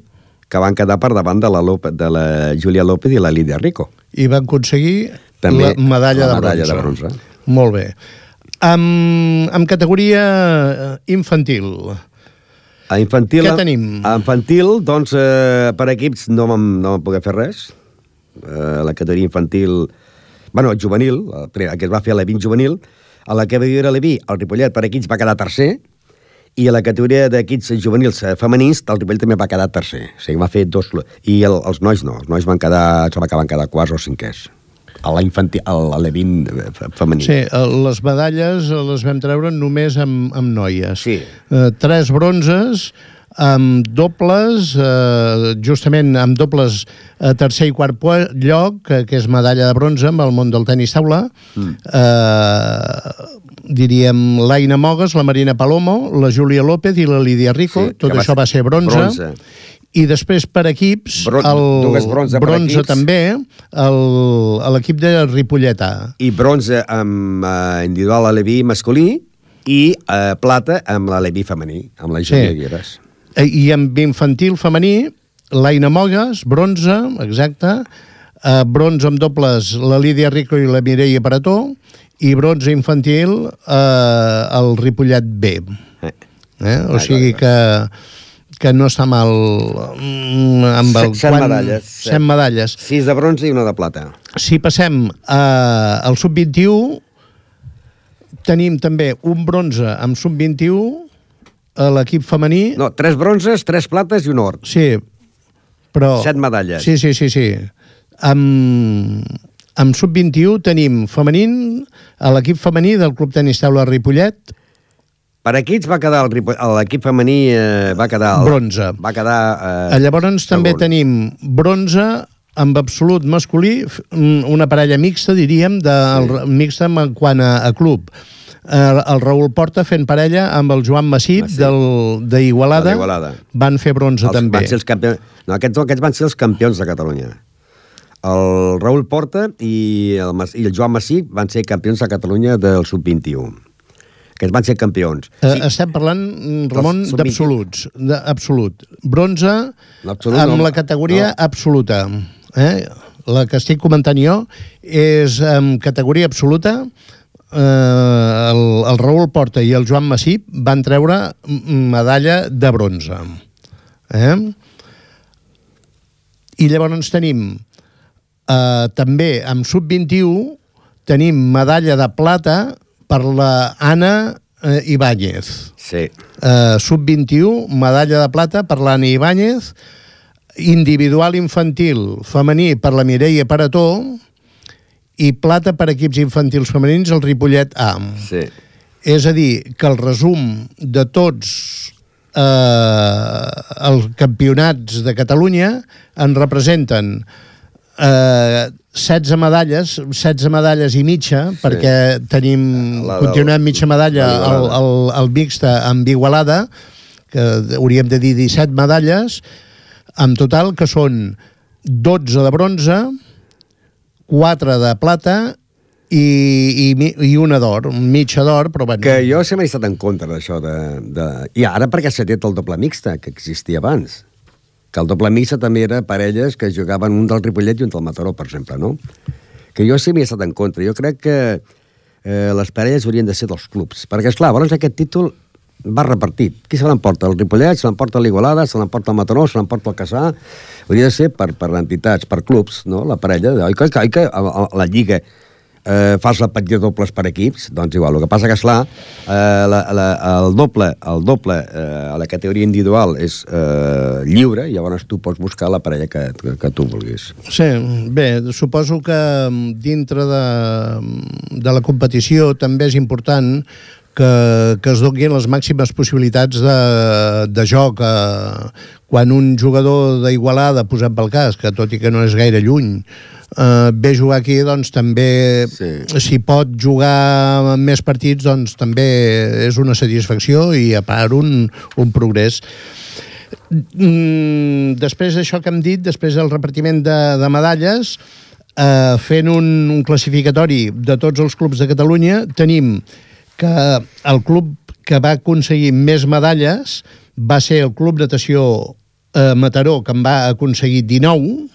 que van quedar per davant de la, Lope, de la Júlia López i la Lídia Rico. I van aconseguir També la medalla, la medalla de, bronze. de bronze. Molt bé. Amb, amb categoria eh, infantil. A infantil, Què tenim? A infantil, doncs, eh, per equips no vam, no vam poder fer res. Eh, la categoria infantil... bueno, juvenil, el, que es va fer a l'Evin juvenil, a la que va viure l'Evi, el Ripollet per equips va quedar tercer, i a la categoria d'equips juvenils eh, femenins el Ripollet també va quedar tercer. O sigui, va fer dos... I el, els nois no, els nois van quedar, se va acabar quedar quarts o cinquers a la infantil, a l'E20 eh, femení. Sí, les medalles les vam treure només amb, amb noies. Sí. Uh, tres bronzes, amb dobles, eh, justament amb dobles eh, tercer i quart lloc, que, que és medalla de bronze amb el món del tenis taula, mm. eh, diríem, l'Aina Mogues, la Marina Palomo, la Júlia López i la Lídia Rico. Sí, Tot va això ser va ser bronze. bronze. I després per equips, Bron el bronze, bronze equips. també, l'equip de Ripolleta. I bronze amb uh, individual a masculí i uh, plata amb la Leví femení, amb la Júlia sí. Guieres. Eh, I amb infantil femení, l'Aina Mogues, bronze, exacte, uh, bronze amb dobles la Lídia Rico i la Mireia Parató, i bronze infantil eh, el Ripollet B. Eh? O sigui que que no està mal mm, amb el... Set medalles. Set medalles. Sis de bronze i una de plata. Si passem uh, al sub-21, tenim també un bronze amb sub-21 a l'equip femení... No, tres bronzes, tres plates i un or. Sí, però... Set medalles. Sí, sí, sí, sí. Amb, amb sub-21 tenim femenín, a l'equip femení del Club Tenis Taula Ripollet. Per equips va quedar l'equip femení eh, va quedar... El, bronze. Va quedar... Eh, Llavors també tenim bronze amb absolut masculí, una parella mixta, diríem, de, sí. el, mixta en quant a, a club eh, el Raül Porta fent parella amb el Joan Massip, Massip. d'Igualada. Van fer bronze els, també. Van ser els campions... No, aquests, aquests van ser els campions de Catalunya. El Raül Porta i el, i el Joan Massip van ser campions de Catalunya del sub-21 aquests van ser campions. Eh, sí. Estem parlant, Ramon, d'absoluts. Absolut. Bronze amb no, la categoria no. absoluta. Eh? La que estic comentant jo és en categoria absoluta eh, el, el Raül Porta i el Joan Massip van treure medalla de bronze. Eh? I llavors tenim eh, també amb sub-21 tenim medalla de plata per la Anna eh, Ibáñez. Sí. Eh, sub-21, medalla de plata per l'Anna Ibáñez, individual infantil femení per la Mireia Parató, i plata per equips infantils femenins el Ripollet A. Sí. És a dir, que el resum de tots eh, els campionats de Catalunya en representen eh, 16 medalles, 16 medalles i mitja, sí. perquè tenim, la, continuem mitja medalla al, al, al mixta amb Igualada, que hauríem de dir 17 medalles, en total, que són 12 de bronze, 4 de plata i, i, i una d'or, mitja d'or, però bueno... Que jo sempre he estat en contra d'això de, de... I ara perquè s'ha tret el doble mixta, que existia abans. Que el doble mixta també era parelles que jugaven un del Ripollet i un del Mataró, per exemple, no? Que jo sempre he estat en contra. Jo crec que eh, les parelles haurien de ser dels clubs. Perquè, esclar, llavors aquest títol va repartit. Qui se l'emporta? El Ripollet, se l'emporta l'Igualada, se l'emporta el Mataró, se l'emporta el Caçà... Hauria de ser per, per entitats, per clubs, no? La parella, oi que, oi que la Lliga eh, fas la petita dobles per equips, doncs igual. El que passa que, esclar, eh, la, la, el doble, el doble eh, a la categoria individual és eh, lliure, i llavors tu pots buscar la parella que, que, que tu vulguis. Sí, bé, suposo que mm, dintre de, de la competició també és important que, que es donin les màximes possibilitats de, de joc. Eh, quan un jugador d'Igualada, posem pel cas, que tot i que no és gaire lluny, eh, ve a jugar aquí, doncs també, sí. si pot jugar més partits, doncs també és una satisfacció i a part un, un progrés. Mm, després d'això que hem dit, després del repartiment de, de medalles, eh, fent un, un classificatori de tots els clubs de Catalunya, tenim que el club que va aconseguir més medalles va ser el Club Natació eh, Mataró, que en va aconseguir 19,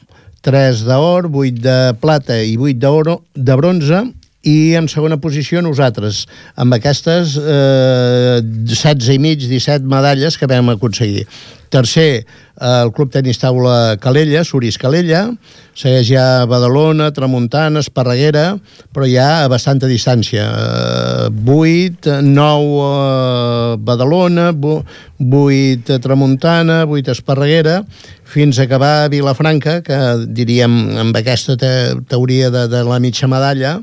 3 d'or, 8 de plata i 8 d'or de bronze, i en segona posició nosaltres, amb aquestes eh, 16 i mig, 17 medalles que vam aconseguir. Tercer, el Club Tenis Taula Calella, Suris Calella, segueix ja Badalona, Tramuntana, Esparreguera, però ja a bastanta distància. 8, 9 a Badalona, 8 a Tramuntana, 8 a Esparreguera, fins a acabar a Vilafranca, que diríem amb aquesta te teoria de, de la mitja medalla,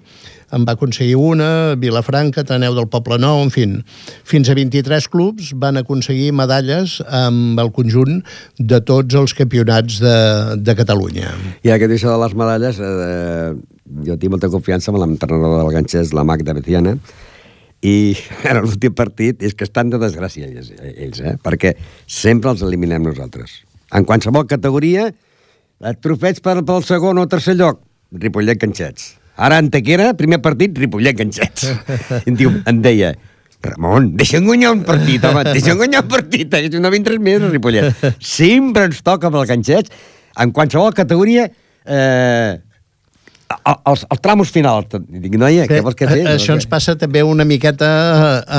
en va aconseguir una, Vilafranca, Taneu del Poble Nou, en fi. Fins a 23 clubs van aconseguir medalles amb el conjunt de tots els campionats de, de Catalunya. I aquest això de les medalles, eh, jo tinc molta confiança amb l'entrenador del Ganxès, la Magda Betiana, i ara l'últim partit és que estan de desgràcia ells, ells eh? perquè sempre els eliminem nosaltres. En qualsevol categoria, et trofets per, pel segon o tercer lloc, Ripollet Ganxets. Ara Antequera, primer partit, Ripollet Ganxets. em, diu, em deia, Ramon, deixa'm guanyar un partit, home, deixa'm guanyar un partit, que no vindràs més a Ripollet. Sempre ens toca amb el Ganxets, en qualsevol categoria, eh, els, els tramos finals. Dic, noia, què vols que fer? A, això ens passa també una miqueta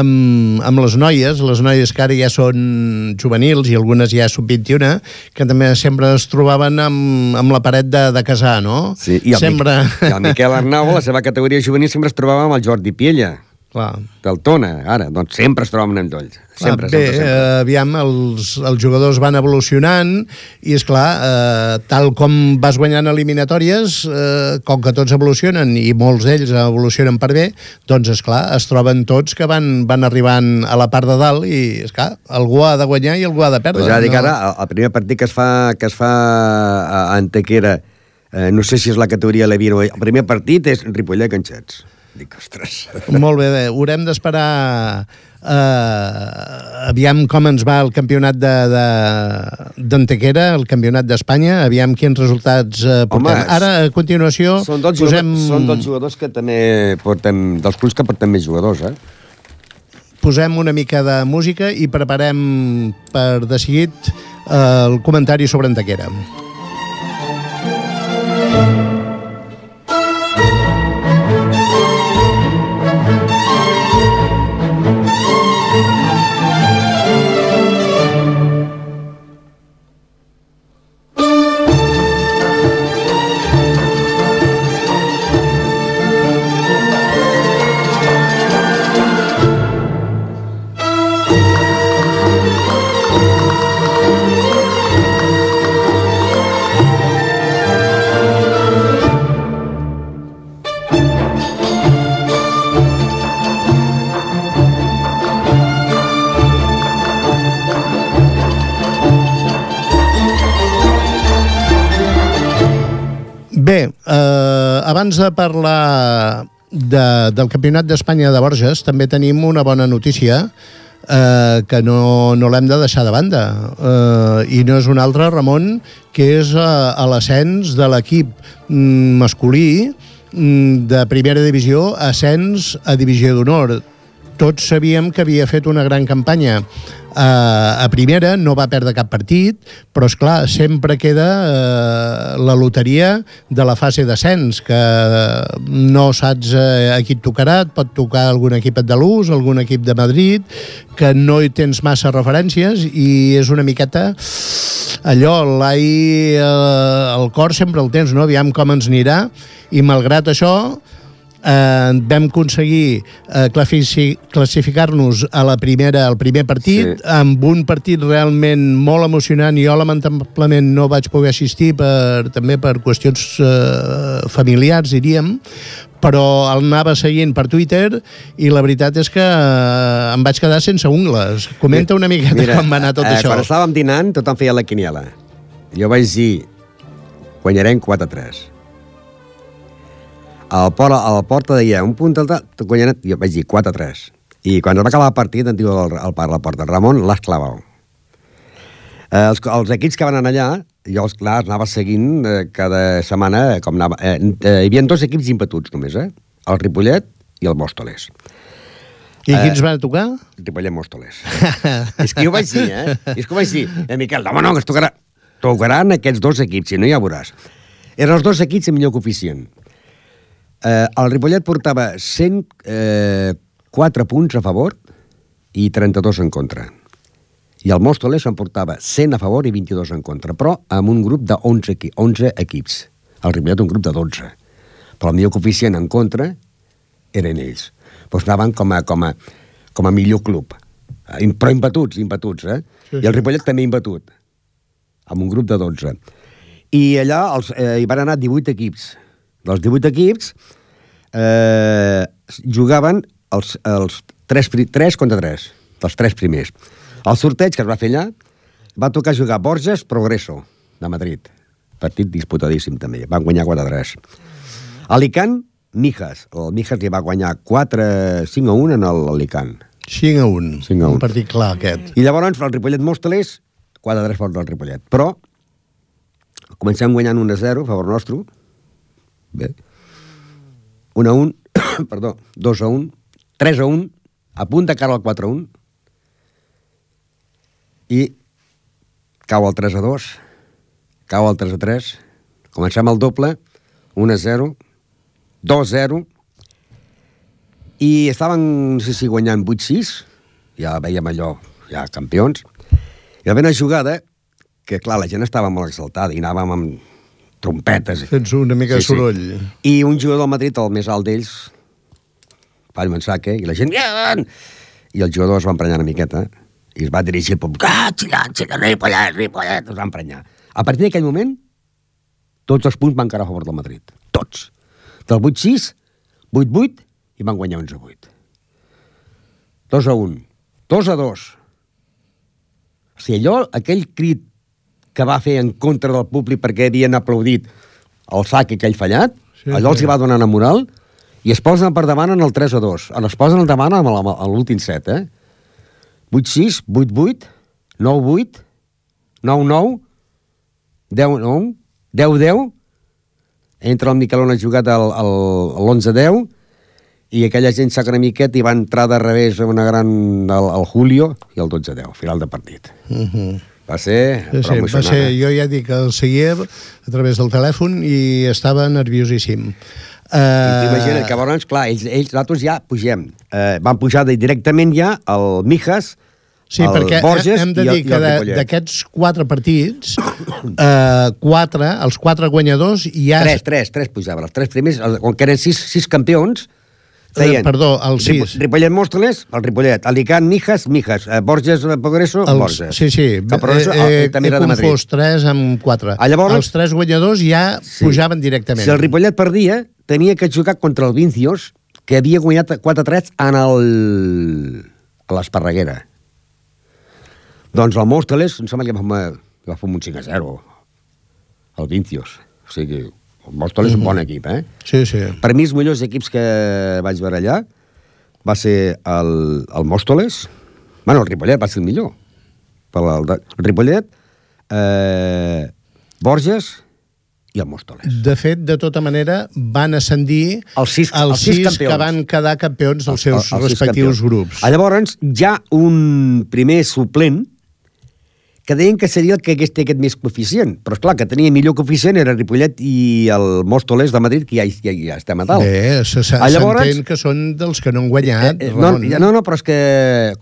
amb, amb les noies, les noies que ara ja són juvenils i algunes ja sub-21, que també sempre es trobaven amb, amb la paret de, de casar, no? Sí, i el, sempre... Miquel, i el Miquel Arnau, la seva categoria juvenil, sempre es trobava amb el Jordi Piella. Clar. Del Tona, ara. Doncs sempre es troben amb ells. Sempre, bé, sempre, sempre. Eh, aviam, els, els jugadors van evolucionant i, és clar eh, tal com vas guanyant eliminatòries, eh, com que tots evolucionen i molts d'ells evolucionen per bé, doncs, és clar es troben tots que van, van arribant a la part de dalt i, és clar, algú ha de guanyar i algú ha de perdre. Pues ja dic no? ara, el primer partit que es fa, que es fa a Antequera, eh, no sé si és la categoria Levino, el primer partit és Ripollet-Canxets. Dic, ostres... Molt bé, bé. haurem d'esperar uh, aviam com ens va el campionat d'Antequera, de, de, el campionat d'Espanya, aviam quins resultats uh, portem. Home, Ara, a continuació, són dos posem... Jugadors, són dos jugadors que també portem, dels clubs que portem més jugadors, eh? Posem una mica de música i preparem per de seguit uh, el comentari sobre Antequera. Abans de parlar de, del Campionat d'Espanya de Borges, també tenim una bona notícia eh, que no, no l'hem de deixar de banda. Eh, I no és un altre, Ramon, que és eh, a l'ascens de l'equip mm, masculí mm, de primera divisió, ascens a divisió d'honor. Tots sabíem que havia fet una gran campanya Uh, a primera no va perdre cap partit, però és clar sempre queda uh, la loteria de la fase d'ascens, que no saps uh, a qui et tocarà, et pot tocar algun equip de l'US, algun equip de Madrid, que no hi tens massa referències i és una miqueta allò, l'ai, uh, el cor sempre el tens, no? Aviam com ens anirà, i malgrat això, eh, vam aconseguir eh, classificar-nos a la primera, al primer partit, sí. amb un partit realment molt emocionant. Jo, lamentablement, no vaig poder assistir per, també per qüestions eh, familiars, diríem, però el anava seguint per Twitter i la veritat és que eh, em vaig quedar sense ungles. Comenta una miqueta Mira, com va anar tot eh, això. Quan estàvem dinant, tothom feia la quiniela. Jo vaig dir, guanyarem 4 3 a la, porta, a la porta deia un punt altre, Collonet, jo vaig dir 4-3. I quan es va acabar el partit, em diu el, el, el, la porta, Ramon, l'has clavat. Eh, els, els equips que van anar allà, jo, clar, anava seguint eh, cada setmana eh, com anava... Eh, eh, hi havia dos equips impetuts només, eh? El Ripollet i el Mòstoles. I eh, quins van tocar? El Ripollet Mòstoles. és que jo vaig dir, eh? És que ho vaig dir, eh, Miquel, demà no, que es tocarà... Tocaran aquests dos equips, si no ja ho veuràs. Eren els dos equips amb millor coeficient. Eh, el Ripollet portava 104 eh, punts a favor i 32 en contra. I el Mòstoles en portava 100 a favor i 22 en contra, però amb un grup de 11, equi 11 equips. El Ripollet un grup de 12. Però el millor coeficient en contra eren ells. Doncs anaven com a, com a, com a millor club. Però impetuts, impetuts, eh? Sí, sí. I el Ripollet també imbatut, amb un grup de 12. I allà els, eh, hi van anar 18 equips dels 18 equips eh, jugaven els, els 3, 3 contra 3, dels 3 primers. El sorteig que es va fer allà va tocar jugar Borges Progreso, de Madrid. Partit disputadíssim, també. Van guanyar 4-3. Alicant, Mijas. El Mijas li va guanyar 4-5 a 1 en l'Alicant. 5 a 1. 5 a 1. Un partit clar, aquest. I llavors, el Ripollet Mòstoles, 4-3 per del Ripollet. Però, comencem guanyant 1-0 a favor nostre, Bé. 1 a 1, perdó, 2 a 1, 3 a 1, a punt de cara al 4 a 1, i cau el 3 a 2, cau el 3 a 3, comencem el doble, 1 a 0, 2-0, i estaven, no sé si guanyant 8-6, ja veiem allò, ja campions, i va haver una jugada que, clar, la gent estava molt exaltada i anàvem amb trompetes. Fent una mica sí, de soroll. Sí. I un jugador del Madrid, el més alt d'ells, fa el mensaje, i la gent... I el jugador es va emprenyar una miqueta, i es va dirigir al públic, ah, xilant, xilant, Ripollet, Ripollet, es va emprenyar. A partir d'aquell moment, tots els punts van quedar a favor del Madrid. Tots. Del 8-6, 8-8, i van guanyar 11-8. 2 a 1. 2 a 2. O sigui, allò, aquell crit que va fer en contra del públic perquè havien aplaudit el sac aquell fallat, sí, allò sí. els hi va donar una moral, i es posen per davant en el 3 a 2. Es posen al davant amb l'últim set, eh? 8-6, 8-8, 9-8, 9-9, 10-9, 10-10, entra el Miquelon ha jugat l'11-10, i aquella gent s'ha una miqueta i va entrar de revés una gran el, el Julio i el 12-10, final de partit. Uh mhm. -huh. Va ser sí, sí, va ser, jo ja dic, el seguia a través del telèfon i estava nerviosíssim. Uh... Imagina't que llavors, clar, ells, ells, nosaltres ja pugem. Uh, van pujar directament ja al Mijas, Sí, el perquè Borges hem de dir que d'aquests quatre partits, eh, quatre, els quatre guanyadors ja... Tres, tres, tres pujaven. Els tres primers, com que eren sis, sis campions, feien... Eh, perdó, el sis. Ripollet Mòstoles, el Ripollet. Alicant, Mijas, Mijas. Eh, Borges, Progreso, el, Borges. Sí, sí. Progreso, eh, eh, també era de Madrid. He tres amb quatre. Ah, llavors, els tres guanyadors ja sí. pujaven directament. Si el Ripollet perdia, tenia que jugar contra el Vincios, que havia guanyat 4-3 en el... a l'Esparreguera. Doncs el Mòstoles, em sembla que va, va fer un 5-0. El Vincios. O sigui, el Mòstoles mm -hmm. és un bon mhm. equip, eh? Sí, sí. Per mi, els millors equips que vaig veure allà va ser el, el Mòstoles, bueno, el Ripollet va ser el millor. El, el, el Ripollet, eh, Borges i el Mòstoles. De fet, de tota manera, van ascendir els sis, els, els sis, sis campions. que van quedar campions dels seus els, els respectius grups. A llavors, ja un primer suplent, que deien que seria el que hagués aquest més coeficient. Però, és clar que tenia millor coeficient era Ripollet i el Mòstoles de Madrid, que ja, ja, ja estem a dalt. Bé, s'entén que són dels que no han guanyat. Eh, eh, no, no, no, però és que,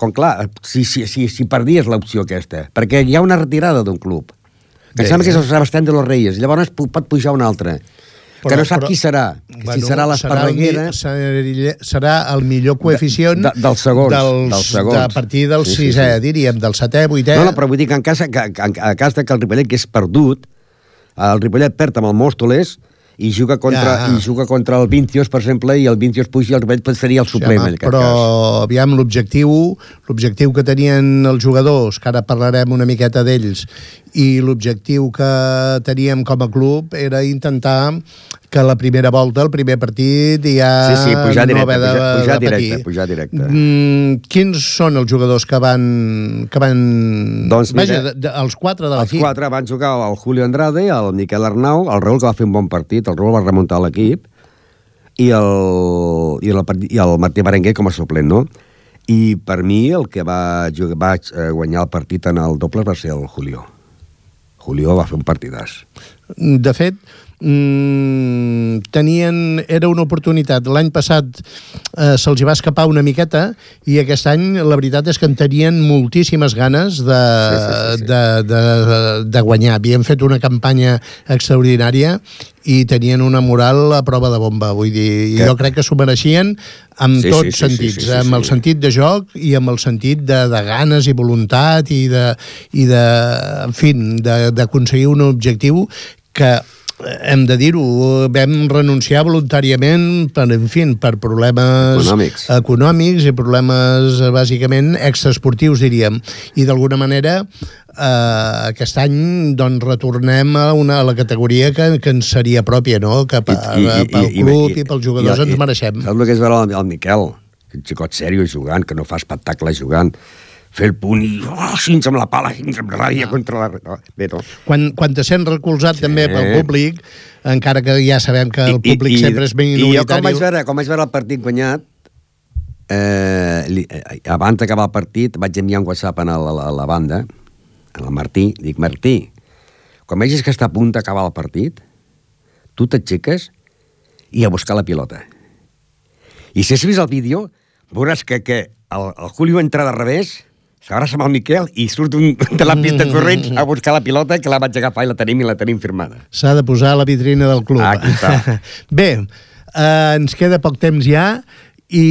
com clar, si, si, si, si perdies l'opció aquesta, perquè hi ha una retirada d'un club, que Bé. sembla que és el Sebastián de los Reyes, llavors pot pujar un altre però, que no sap però, qui serà. Bueno, si serà l'Esparreguera... Serà, serà el millor coeficient de, de, dels segons, dels, dels segons. De partir del sí, sisè, sí, sí. diríem, del setè, vuitè... No, no, però vull dir que en cas, que, que, en cas que el Ripollet que és perdut, el Ripollet perd amb el Mòstoles, i juga contra, ja. i juga contra el Vincios, per exemple, i el Vincios puja i el Ripollet seria el suplent, sí, home, en però, cas. aviam, l'objectiu l'objectiu que tenien els jugadors, que ara parlarem una miqueta d'ells, i l'objectiu que teníem com a club era intentar que la primera volta, el primer partit, ja sí, sí, pujar directe, no haver de, pujar, pujar de directe, pujar directe. Mm, quins són els jugadors que van... Que van doncs mira, Vaja, de, de, els quatre de l'equip. Els quatre van jugar el Julio Andrade, el Miquel Arnau, el que va fer un bon partit, el Raül va remuntar l'equip, i el, i, el, i el Martí Berenguer com a suplent, no? I per mi el que va, jugar, va eh, guanyar el partit en el doble va ser el Julio. Julio va fer un partidàs. De fet, mm, tenien, era una oportunitat. L'any passat eh, se'ls va escapar una miqueta i aquest any la veritat és que en tenien moltíssimes ganes de, sí, sí, sí, sí. De, de, de guanyar. Havien fet una campanya extraordinària i tenien una moral a prova de bomba, vull dir, que... jo crec que s'ho mereixien amb sí, tots sí, sí, sentits, sí, sí, sí, amb el sentit de joc i amb el sentit de, de ganes i voluntat i de, i de en fi, d'aconseguir un objectiu que hem de dir-ho, vam renunciar voluntàriament per, en fi, per problemes econòmics, econòmics i problemes bàsicament extraesportius, diríem. I d'alguna manera eh, aquest any doncs, retornem a, una, a la categoria que, que ens seria pròpia, no? que per, I, i, pel i, club i, i, i pels jugadors i, ens mereixem. Saps el que és veure el, el Miquel? Que un xicot sèrio jugant, que no fa espectacle jugant fer el punt i oh, fins amb la pala, fins amb ràbia no. contra la... No, bé, no. Quan, quan te sents recolzat sí. també pel públic, encara que ja sabem que el públic I, i, sempre és minoritari... I jo com vaig veure, com vaig veure el partit guanyat, eh, li, eh, abans d'acabar el partit vaig enviar un WhatsApp a la, a la banda, a la Martí, dic, Martí, quan vegis que està a punt d'acabar el partit, tu t'aixeques i a buscar la pilota. I si has vist el vídeo, veuràs que, que el, el Julio entra de revés, s'abraça amb el Miquel i surt un, de la pista corrents a buscar la pilota que la vaig agafar i la tenim i la tenim firmada. S'ha de posar a la vitrina del club. Ah, aquí està. Bé, eh, ens queda poc temps ja i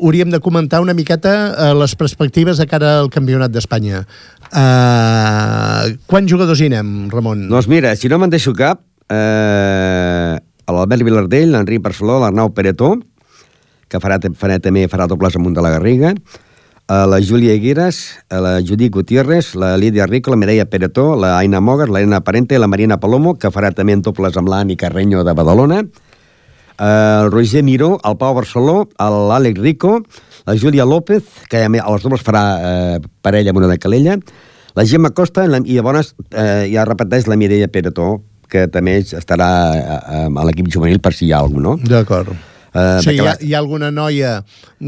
hauríem de comentar una miqueta eh, les perspectives de cara al Campionat d'Espanya. Eh, quants jugadors hi anem, Ramon? Doncs mira, si no me'n deixo cap, eh, l'Albert Vilardell, l'Enric Barceló, l'Arnau Peretó, que farà, farà, també farà dobles amunt de la Garriga, a la Júlia Higueras, a la Judit Gutiérrez, la Lídia Rico, la Mireia Peretó, la Aina Mogas, la Elena Parente i la Marina Palomo, que farà també en dobles amb l'Ani Carreño de Badalona, el Roger Miró, el Pau Barceló, l'Àlex Rico, la Júlia López, que a els dobles farà eh, parella amb una de Calella, la Gemma Costa i llavors eh, ja repeteix la Mireia Peretó, que també estarà a, a l'equip juvenil per si hi ha alguna no? D'acord. O sigui, hi ha, hi ha alguna noia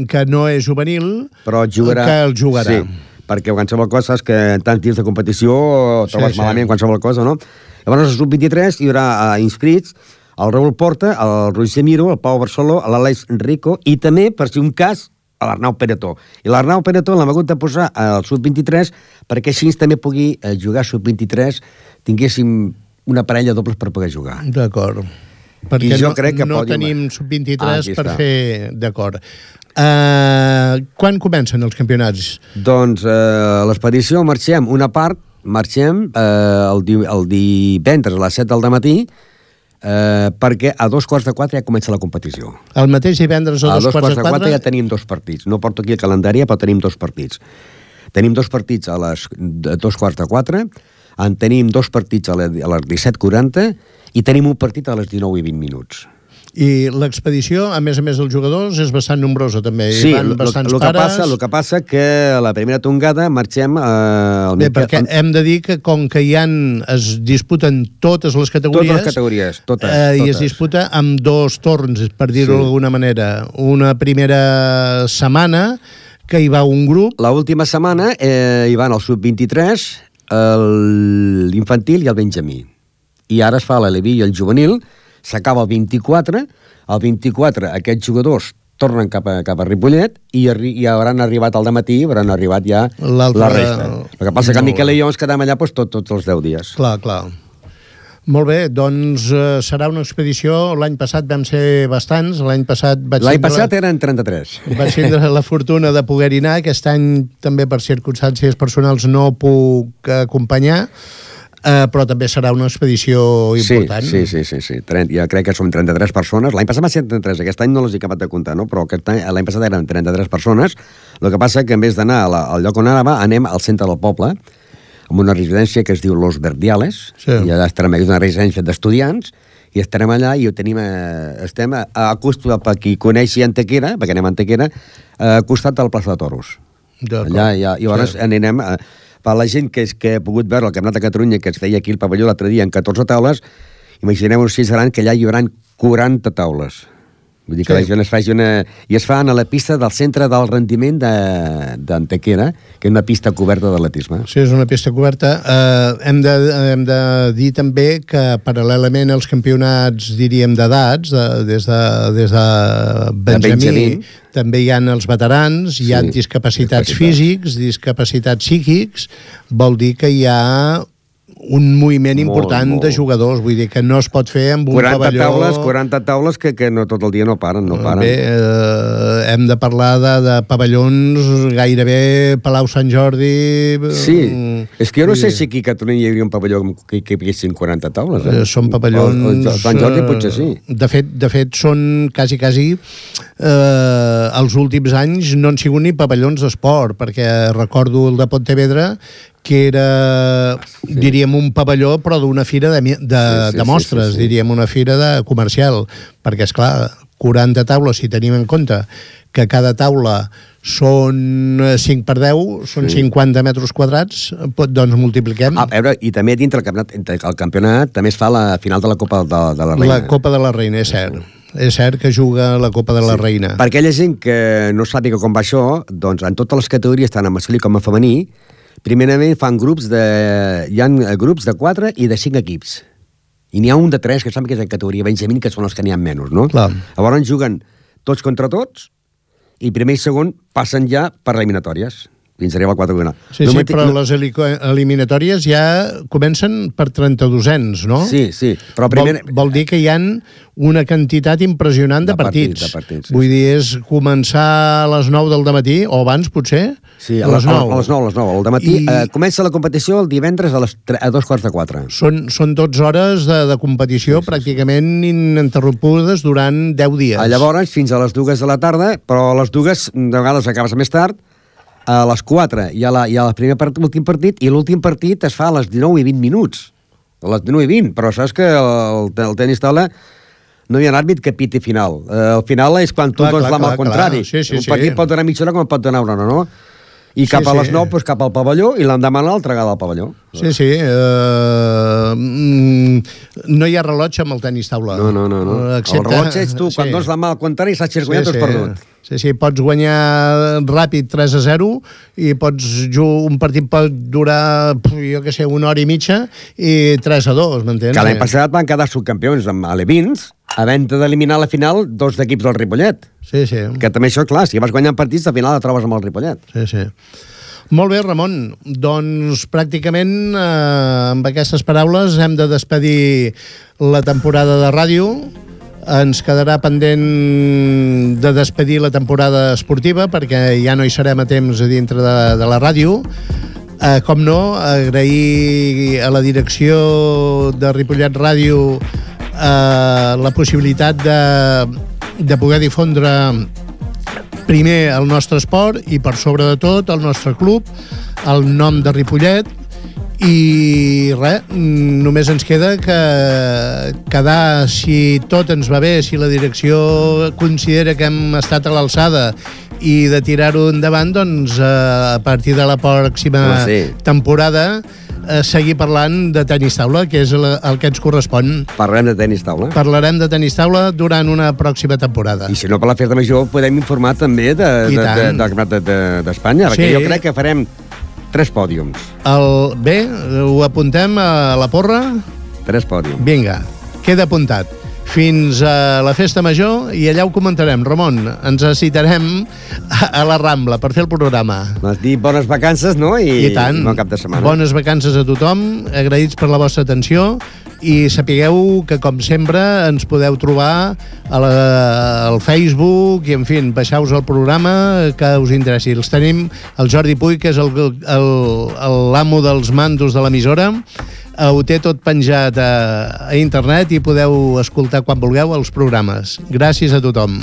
que no és juvenil però jugarà, que el jugarà. Sí, perquè qualsevol cosa és que en tants dies de competició trobes sí, malament sí. qualsevol cosa, no? Llavors, al sub-23 hi haurà uh, inscrits el Raül Porta, el Roger Miro, el Pau Barceló, l'Aleix Rico i també, per si un cas, a l'Arnau Peretó. I l'Arnau Peretó l'hem hagut de posar al sub-23 perquè així també pugui eh, jugar sub-23, tinguéssim una parella dobles per poder jugar. D'acord. Perquè I jo no, crec que no pòdium... tenim sub-23 Ah, per està. fer... D'acord. Uh, quan comencen els campionats? Doncs eh, l'expedició marxem una part, marxem eh, el, di el divendres a les 7 del matí eh, perquè a dos quarts de quatre ja comença la competició. El mateix divendres a, A dos, quarts de quatre? ja tenim dos partits. No porto aquí el calendari, però tenim dos partits. Tenim dos partits a les de dos quarts de quatre, en tenim dos partits a les, a les 17.40 i tenim un partit a les 19 i 20 minuts. I l'expedició, a més a més dels jugadors, és bastant nombrosa també. Hi Sí, van el bastants que, pares. passa, lo que passa que a la primera tongada marxem... Eh, al Bé, Miquel- perquè hem de dir que com que hi han, es disputen totes les categories... Totes les categories, totes, Eh, I es totes. disputa amb dos torns, per dir-ho Sí. d'alguna manera. Una primera setmana que hi va un grup, La última setmana eh, hi van el sub-23, el- l'infantil i el benjamí. I ara es fa l'eleví i el juvenil, s'acaba el 24, el 24 aquests jugadors tornen cap a, cap a Ripollet i, arri i hauran arribat al matí, hauran arribat ja la resta. El que passa que Miquel i jo ens quedem allà doncs, tot, tots els 10 dies. clar, clar. Molt bé, doncs eh, serà una expedició. L'any passat vam ser bastants. L'any passat vaig L'any passat eren 33. Vaig tindre la fortuna de poder-hi anar. Aquest any, també per circumstàncies personals, no puc acompanyar, eh, però també serà una expedició important. Sí, sí, sí, sí, sí. Ja crec que som 33 persones. L'any passat va ser 33, aquest any no les he acabat de comptar, no? però l'any passat eren 33 persones. El que passa que en vez d'anar la- al lloc on anava, anem al centre del poble, amb una residència que es diu Los Verdiales, Sí. i allà estarem, és una residència d'estudiants, i estarem allà i ho tenim, eh, estem a, a costat, per qui coneixi Antequera, perquè anem a Antequera, eh, a costat de la plaça de Toros. Allà, ja, i llavors Sí. anirem... A, per la gent que, és, que ha pogut veure el Campionat de Catalunya que es feia aquí al pavelló l'altre dia en 14 taules, imaginem-vos si seran que allà hi haurà 40 taules. Vull dir que Sí. la gent es faci una... I es fan a la pista del centre del rendiment de- d'Antequera, que és una pista coberta d'atletisme. Sí, és una pista coberta. Eh, hem, de, hem de dir també que paral·lelament als campionats, diríem, d'edats, de, des, de, des de Benjamí, Benjamí. també hi han els veterans, hi ha Sí, discapacitats discapacitats. físics, discapacitats psíquics, vol dir que hi ha un moviment Molt, important molt. de jugadors, vull dir que no es pot fer amb un 40 pavelló... taules, 40 taules que, que no tot el dia no paren, no paren. Bé, eh, hem de parlar de, de pavellons gairebé Palau Sant Jordi... Sí, mm, és que jo no sé si aquí a Catalunya hi hauria un pavelló que, que hi haguessin 40 taules. Eh? Eh, són pavellons... O, o, Sant Jordi potser sí. eh, De fet, de fet són quasi, quasi... Eh, els últims anys no han sigut ni pavellons d'esport, perquè recordo el de Pontevedra, que era, sí. diríem, un pavelló, però d'una fira de, de, Sí, sí, de sí, mostres, sí, sí. diríem, una fira de comercial, perquè, és clar 40 taules, si tenim en compte que cada taula són 5 per 10, són Sí. 50 metres quadrats, doncs multipliquem A veure, i també dintre el campionat, el campionat també es fa la final de la Copa de, de la Reina. La Copa de la Reina, és cert. És cert que juga la Copa de la Reina. Per aquella gent que no sàpiga com va això, doncs en totes les categories, tant en masculí com en femení, primerament fan grups de... Hi ha grups de 4 i de 5 equips. I n'hi ha un de 3 que sembla que és en categoria Benjamin, que són els que n'hi ha menys, no? Clar. Llavors juguen tots contra tots i primer i segon passen ja per eliminatòries fins arribar al 4 final. Sí, no sí, però no... les eliminatòries ja comencen per 32ens, no? Sí, sí, però primer... Vol, vol dir que hi han una quantitat impressionant de, de partits. partits. De partits sí. Vull dir, és començar a les 9 del matí o abans, potser? Sí, a, a les 9. A, les 9, a les 9. Al matí I... eh, comença la competició el divendres a, les 3, a dos quarts de 4. Són, són 12 hores de, de competició sí, sí, pràcticament sí. ininterrompudes durant 10 dies. A llavors, fins a les dues de la tarda, però a les dues de vegades acabes més tard, a les 4 i a la, i a la primer part, últim partit, i l'últim partit es fa a les 19 i 20 minuts. A les 19 i 20, però saps que el, el tenis taula no hi ha àrbit que piti final. Eh, el final és quan tu clar, dones la mà al contrari. Sí, sí, un partit sí. pot donar mitja hora com pot donar una hora, no? I cap sí, a les 9, sí. doncs, cap al pavelló, i l'endemà l'altra vegada al pavelló. Sí, sí. Uh, no hi ha rellotge amb el tenis taula. No, no, no. no. Excepte... El rellotge ets tu, quan sí. dones la mà al contrari, saps si has guanyat sí, sí. has perdut. Sí, sí, pots guanyar ràpid 3 a 0 i pots un partit pot durar, jo què sé, una hora i mitja i 3 a 2, m'entens? Que l'any passat van quedar subcampions amb Alevins, havent d'eliminar la final dos d'equips del Ripollet. Sí, sí. Que també això, clar, si vas guanyant partits, al final la trobes amb el Ripollet. Sí, sí. Molt bé, Ramon. Doncs pràcticament eh, amb aquestes paraules hem de despedir la temporada de ràdio ens quedarà pendent de despedir la temporada esportiva perquè ja no hi serem a temps a dintre de, de la ràdio. Eh, com no, agrair a la direcció de Ripollet Ràdio eh, la possibilitat de, de poder difondre primer el nostre esport i per sobre de tot el nostre club, el nom de Ripollet i res, només ens queda que quedar, si tot ens va bé, si la direcció considera que hem estat a l'alçada i de tirar-ho endavant, doncs a partir de la pròxima sí. temporada eh, seguir parlant de tenis taula, que és el, el que ens correspon. Parlarem de tenis taula. Parlarem de tenis taula durant una pròxima temporada. I si no per la festa major podem informar també de, de, de, de, de, d'Espanya, de, perquè sí. jo crec que farem Tres pòdiums. El, bé, ho apuntem a la porra? Tres pòdiums. Vinga, queda apuntat. Fins a la festa major i allà ho comentarem. Ramon, ens citarem a la Rambla per fer el programa. Vas dir bones vacances, no? I, I tant. Bon cap de setmana. Bones vacances a tothom, agraïts per la vostra atenció i sapigueu que, com sempre, ens podeu trobar a la, al Facebook i, en fi, baixeu-vos el programa que us interessi. Els tenim el Jordi Puy, que és l'amo dels mandos de l'emissora, ho té tot penjat a, a internet i podeu escoltar quan vulgueu els programes. Gràcies a tothom.